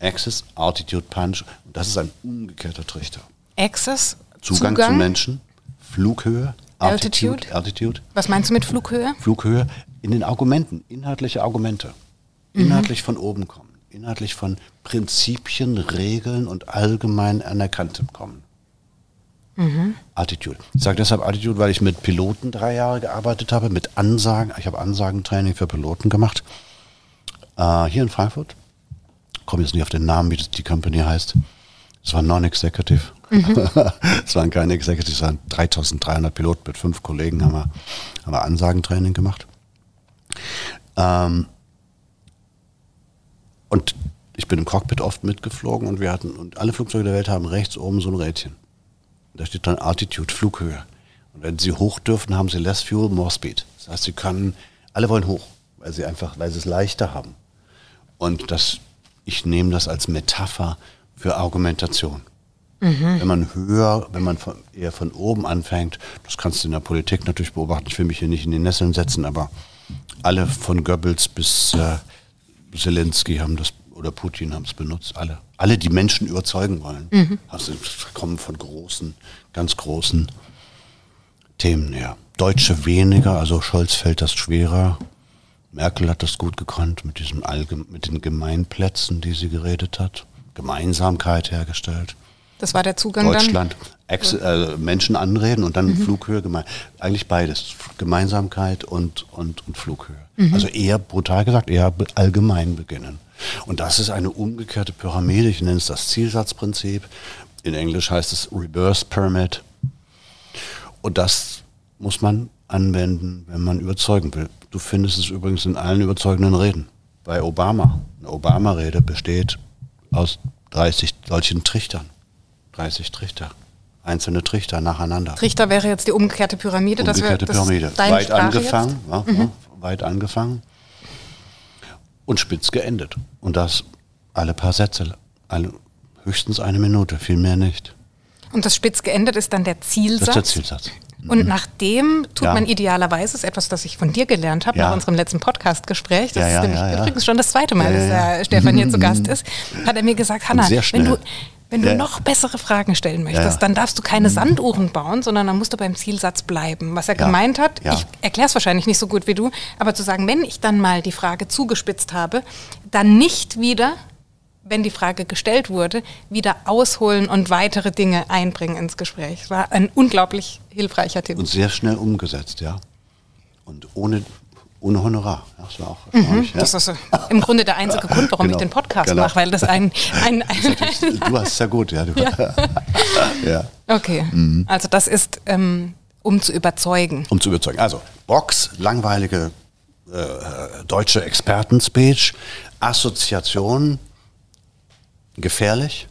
Speaker 2: Access, Altitude, Punch. Und das ist ein umgekehrter Trichter.
Speaker 1: Access,
Speaker 2: Zugang, Zugang. zu Menschen, Flughöhe, Altitude, Altitude.
Speaker 1: Was meinst du mit Flughöhe?
Speaker 2: Flughöhe in den Argumenten, inhaltliche Argumente. Mhm. Inhaltlich von oben kommen. Inhaltlich von Prinzipien, Regeln und allgemein anerkanntem kommen. Mhm. Attitude. Ich sage deshalb Attitude, weil ich mit Piloten drei Jahre gearbeitet habe, mit Ansagen. Ich habe Ansagentraining für Piloten gemacht. Äh, hier in Frankfurt. Komme jetzt nicht auf den Namen, wie das die Company heißt. Es war Non-Executive. Mhm. es waren keine Executive, es waren 3300 Piloten mit fünf Kollegen, haben wir, haben wir Ansagentraining gemacht. Ähm, und ich bin im Cockpit oft mitgeflogen und wir hatten, und alle Flugzeuge der Welt haben rechts oben so ein Rädchen. Da steht dann Altitude, Flughöhe. Und wenn sie hoch dürfen, haben sie less fuel, more speed. Das heißt, sie können, alle wollen hoch, weil sie einfach, weil sie es leichter haben. Und das, ich nehme das als Metapher für Argumentation. Mhm. Wenn man höher, wenn man von, eher von oben anfängt, das kannst du in der Politik natürlich beobachten, ich will mich hier nicht in die Nesseln setzen, aber alle von Goebbels bis äh, Zelensky haben das oder Putin haben es benutzt, alle. Alle, die Menschen überzeugen wollen, mhm. also, kommen von großen, ganz großen Themen her. Deutsche weniger, also Scholz fällt das schwerer. Merkel hat das gut gekonnt mit, diesem Allgeme mit den Gemeinplätzen, die sie geredet hat. Gemeinsamkeit hergestellt.
Speaker 1: Das war der Zugang
Speaker 2: Deutschland, Ex äh, Menschen anreden und dann mhm. Flughöhe gemein. Eigentlich beides. Gemeinsamkeit und, und, und Flughöhe. Mhm. Also eher brutal gesagt, eher allgemein beginnen. Und das ist eine umgekehrte Pyramide. Ich nenne es das Zielsatzprinzip. In Englisch heißt es Reverse Pyramid. Und das muss man anwenden, wenn man überzeugen will. Du findest es übrigens in allen überzeugenden Reden. Bei Obama. Eine Obama-Rede besteht aus 30 solchen Trichtern. 30 Trichter. Einzelne Trichter nacheinander.
Speaker 1: Trichter wäre jetzt die umgekehrte Pyramide.
Speaker 2: Umgekehrte
Speaker 1: das
Speaker 2: Pyramide. Weit angefangen, ja, mhm. ja, weit angefangen und spitz geendet. Und das alle paar Sätze, alle, höchstens eine Minute, viel mehr nicht.
Speaker 1: Und das spitz geendet ist dann der Zielsatz? Das ist der Zielsatz. Und mhm. nach dem tut ja. man idealerweise, ist etwas, das ich von dir gelernt habe, ja. nach unserem letzten Podcast-Gespräch, das ja, ist nämlich übrigens schon das zweite Mal, dass der Stefan hier zu Gast ist, hat er mir gesagt, Hanna, wenn du, wenn du ja. noch bessere Fragen stellen möchtest, ja. dann darfst du keine mhm. Sanduhren bauen, sondern dann musst du beim Zielsatz bleiben. Was er ja. gemeint hat, ich erkläre es wahrscheinlich nicht so gut wie du, aber zu sagen, wenn ich dann mal die Frage zugespitzt habe, dann nicht wieder wenn die Frage gestellt wurde, wieder ausholen und weitere Dinge einbringen ins Gespräch. War ein unglaublich hilfreicher Tipp.
Speaker 2: Und sehr schnell umgesetzt, ja. Und ohne, ohne Honorar. Das war auch mhm,
Speaker 1: ja. Das ist im Grunde der einzige Grund, warum genau, ich den Podcast genau. mache, weil das ein... ein, ein
Speaker 2: du hast es ja gut, ja. ja.
Speaker 1: ja. Okay, mhm. also das ist, ähm, um zu überzeugen.
Speaker 2: Um zu überzeugen. Also Box, langweilige äh, deutsche Expertenspeech, Assoziation, gefährlich,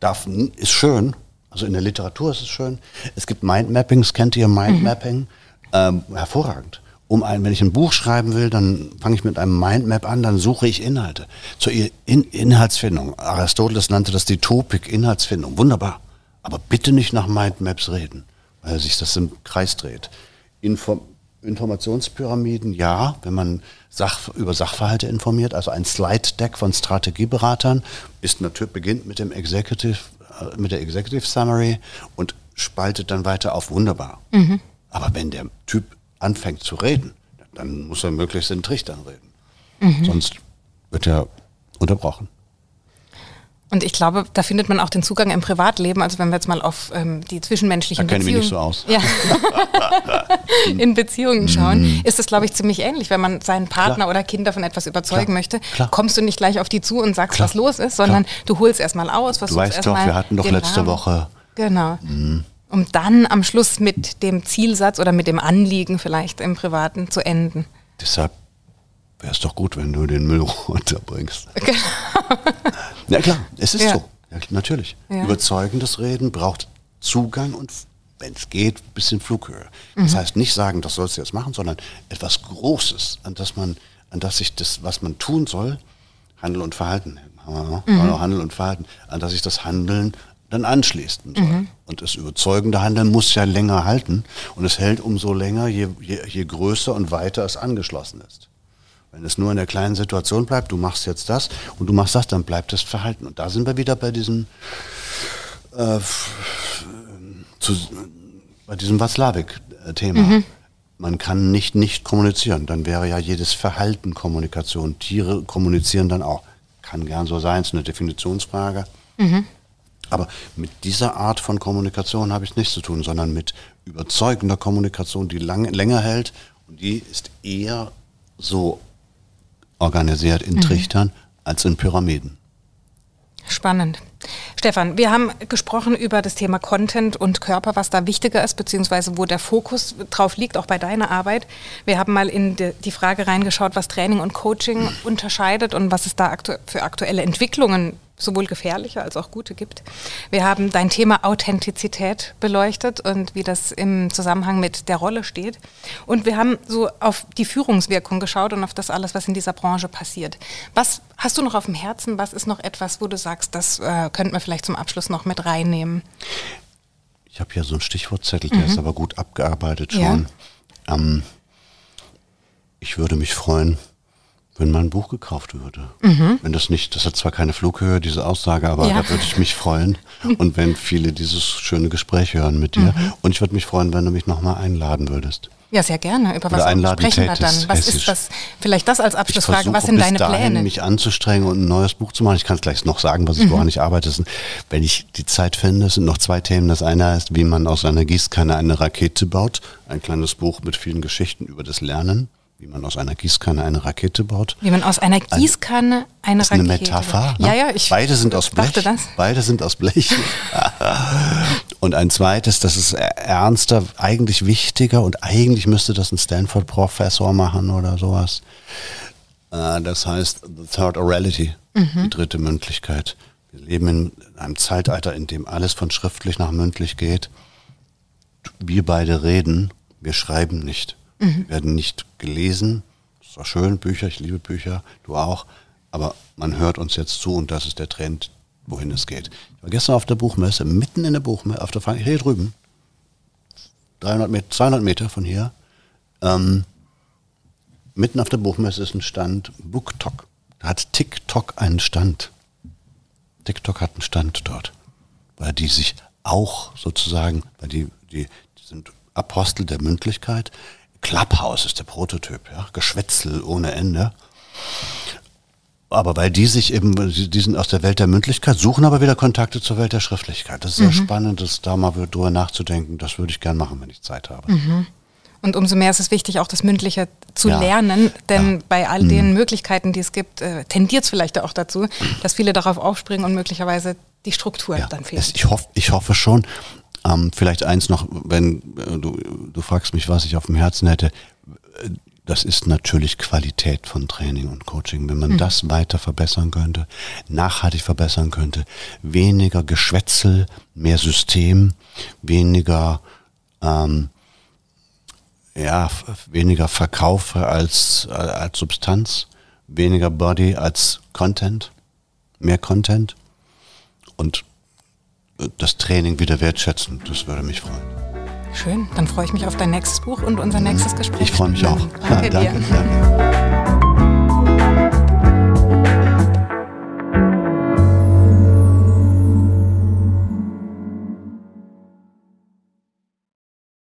Speaker 2: darf, ist schön, also in der Literatur ist es schön. Es gibt Mindmappings, kennt ihr Mindmapping? Mhm. Ähm, hervorragend. Um ein, wenn ich ein Buch schreiben will, dann fange ich mit einem Mindmap an, dann suche ich Inhalte. Zur in Inhaltsfindung. Aristoteles nannte das die Topik, Inhaltsfindung. Wunderbar. Aber bitte nicht nach Mindmaps reden, weil sich das im Kreis dreht. Inform Informationspyramiden, ja, wenn man Sach über Sachverhalte informiert, also ein Slide-Deck von Strategieberatern ist natürlich beginnt mit dem Executive, äh, mit der Executive Summary und spaltet dann weiter auf wunderbar. Mhm. Aber wenn der Typ anfängt zu reden, dann muss er möglichst in Trichtern reden. Mhm. Sonst wird er unterbrochen.
Speaker 1: Und ich glaube, da findet man auch den Zugang im Privatleben. Also wenn wir jetzt mal auf ähm, die zwischenmenschlichen
Speaker 2: da Beziehungen nicht so aus.
Speaker 1: Ja. in Beziehungen schauen, mm. ist es, glaube ich, ziemlich ähnlich. Wenn man seinen Partner Klar. oder Kinder von etwas überzeugen Klar. möchte, Klar. kommst du nicht gleich auf die zu und sagst, was los ist, sondern du holst erstmal aus,
Speaker 2: versuchst Du weißt doch, wir hatten doch letzte Rahmen. Woche.
Speaker 1: Genau. Mm. Um dann am Schluss mit dem Zielsatz oder mit dem Anliegen vielleicht im Privaten zu enden.
Speaker 2: Deshalb wäre es doch gut, wenn du den Müll runterbringst. Genau. ja klar, es ist ja. so. Ja, natürlich. Ja. Überzeugendes Reden braucht Zugang und wenn es geht, ein bisschen Flughöhe. Mhm. Das heißt nicht sagen, das sollst du jetzt machen, sondern etwas Großes, an das man, an das sich das, was man tun soll, Handel und Verhalten, mhm. Handel und Verhalten, an das sich das Handeln dann anschließen soll. Mhm. Und das überzeugende Handeln muss ja länger halten und es hält umso länger, je, je, je größer und weiter es angeschlossen ist. Wenn es nur in der kleinen Situation bleibt, du machst jetzt das und du machst das, dann bleibt das Verhalten. Und da sind wir wieder bei diesem, äh, zu, bei diesem Watzlawick-Thema. Mhm. Man kann nicht nicht kommunizieren. Dann wäre ja jedes Verhalten Kommunikation. Tiere kommunizieren dann auch. Kann gern so sein, es ist eine Definitionsfrage. Mhm. Aber mit dieser Art von Kommunikation habe ich nichts zu tun, sondern mit überzeugender Kommunikation, die lang, länger hält. Und die ist eher so organisiert in mhm. Trichtern als in Pyramiden.
Speaker 1: Spannend. Stefan, wir haben gesprochen über das Thema Content und Körper, was da wichtiger ist, beziehungsweise wo der Fokus drauf liegt, auch bei deiner Arbeit. Wir haben mal in die Frage reingeschaut, was Training und Coaching unterscheidet und was es da für aktuelle Entwicklungen sowohl gefährliche als auch gute gibt. Wir haben dein Thema Authentizität beleuchtet und wie das im Zusammenhang mit der Rolle steht. Und wir haben so auf die Führungswirkung geschaut und auf das alles, was in dieser Branche passiert. Was hast du noch auf dem Herzen? Was ist noch etwas, wo du sagst, das äh, könnten wir vielleicht zum Abschluss noch mit reinnehmen?
Speaker 2: Ich habe ja so einen Stichwortzettel, der mhm. ist aber gut abgearbeitet schon. Ja. Ähm, ich würde mich freuen, wenn mein Buch gekauft würde. Mhm. Wenn das nicht, das hat zwar keine Flughöhe, diese Aussage, aber ja. da würde ich mich freuen. Und wenn viele dieses schöne Gespräch hören mit dir. Mhm. Und ich würde mich freuen, wenn du mich nochmal einladen würdest.
Speaker 1: Ja, sehr gerne. Über was sprechen wir dann? Was ist das? Vielleicht das als Abschlussfrage. Was sind deine dahin, Pläne?
Speaker 2: mich anzustrengen und ein neues Buch zu machen. Ich kann es gleich noch sagen, was ich, mhm. woran ich arbeite. Wenn ich die Zeit finde, sind noch zwei Themen. Das eine heißt, wie man aus einer Gießkanne eine Rakete baut. Ein kleines Buch mit vielen Geschichten über das Lernen wie man aus einer Gießkanne eine Rakete baut.
Speaker 1: Wie man aus einer Gießkanne eine
Speaker 2: das
Speaker 1: ist
Speaker 2: Rakete. Eine Metapher. Ne?
Speaker 1: Ja, ja, ich
Speaker 2: Beide sind aus Blech. Das. Beide sind aus Blech. und ein zweites, das ist ernster, eigentlich wichtiger und eigentlich müsste das ein Stanford-Professor machen oder sowas. Äh, das heißt The Third Orality, mhm. die dritte Mündlichkeit. Wir leben in einem Zeitalter, in dem alles von schriftlich nach mündlich geht. Wir beide reden, wir schreiben nicht. Mhm. werden nicht gelesen. Das ist auch schön, Bücher, ich liebe Bücher, du auch. Aber man hört uns jetzt zu und das ist der Trend, wohin es geht. Ich war gestern auf der Buchmesse, mitten in der Buchmesse, auf der Fang hier drüben, 300 Meter, 200 Meter von hier, ähm, mitten auf der Buchmesse ist ein Stand BookTok. Da hat TikTok einen Stand. TikTok hat einen Stand dort, weil die sich auch sozusagen, weil die, die, die sind Apostel der Mündlichkeit, Clubhouse ist der Prototyp, ja, Geschwätzel ohne Ende. aber weil die sich eben, die sind aus der Welt der Mündlichkeit, suchen aber wieder Kontakte zur Welt der Schriftlichkeit. Das ist sehr mhm. spannend, das da mal drüber nachzudenken. Das würde ich gern machen, wenn ich Zeit habe. Mhm.
Speaker 1: Und umso mehr ist es wichtig, auch das Mündliche zu ja. lernen, denn ja. bei all den mhm. Möglichkeiten, die es gibt, äh, tendiert es vielleicht auch dazu, dass viele darauf aufspringen und möglicherweise die Struktur ja. dann fehlt.
Speaker 2: ich, hoff, ich hoffe schon. Ähm, vielleicht eins noch, wenn äh, du, du fragst mich, was ich auf dem Herzen hätte. Das ist natürlich Qualität von Training und Coaching. Wenn man mhm. das weiter verbessern könnte, nachhaltig verbessern könnte, weniger Geschwätzel, mehr System, weniger ähm, ja, weniger Verkaufe als, als Substanz, weniger Body als Content, mehr Content und das Training wieder wertschätzen. Das würde mich freuen.
Speaker 1: Schön, dann freue ich mich auf dein nächstes Buch und unser nächstes Gespräch.
Speaker 2: Ich freue mich auch.
Speaker 1: Danke, ja, danke dir. Ja.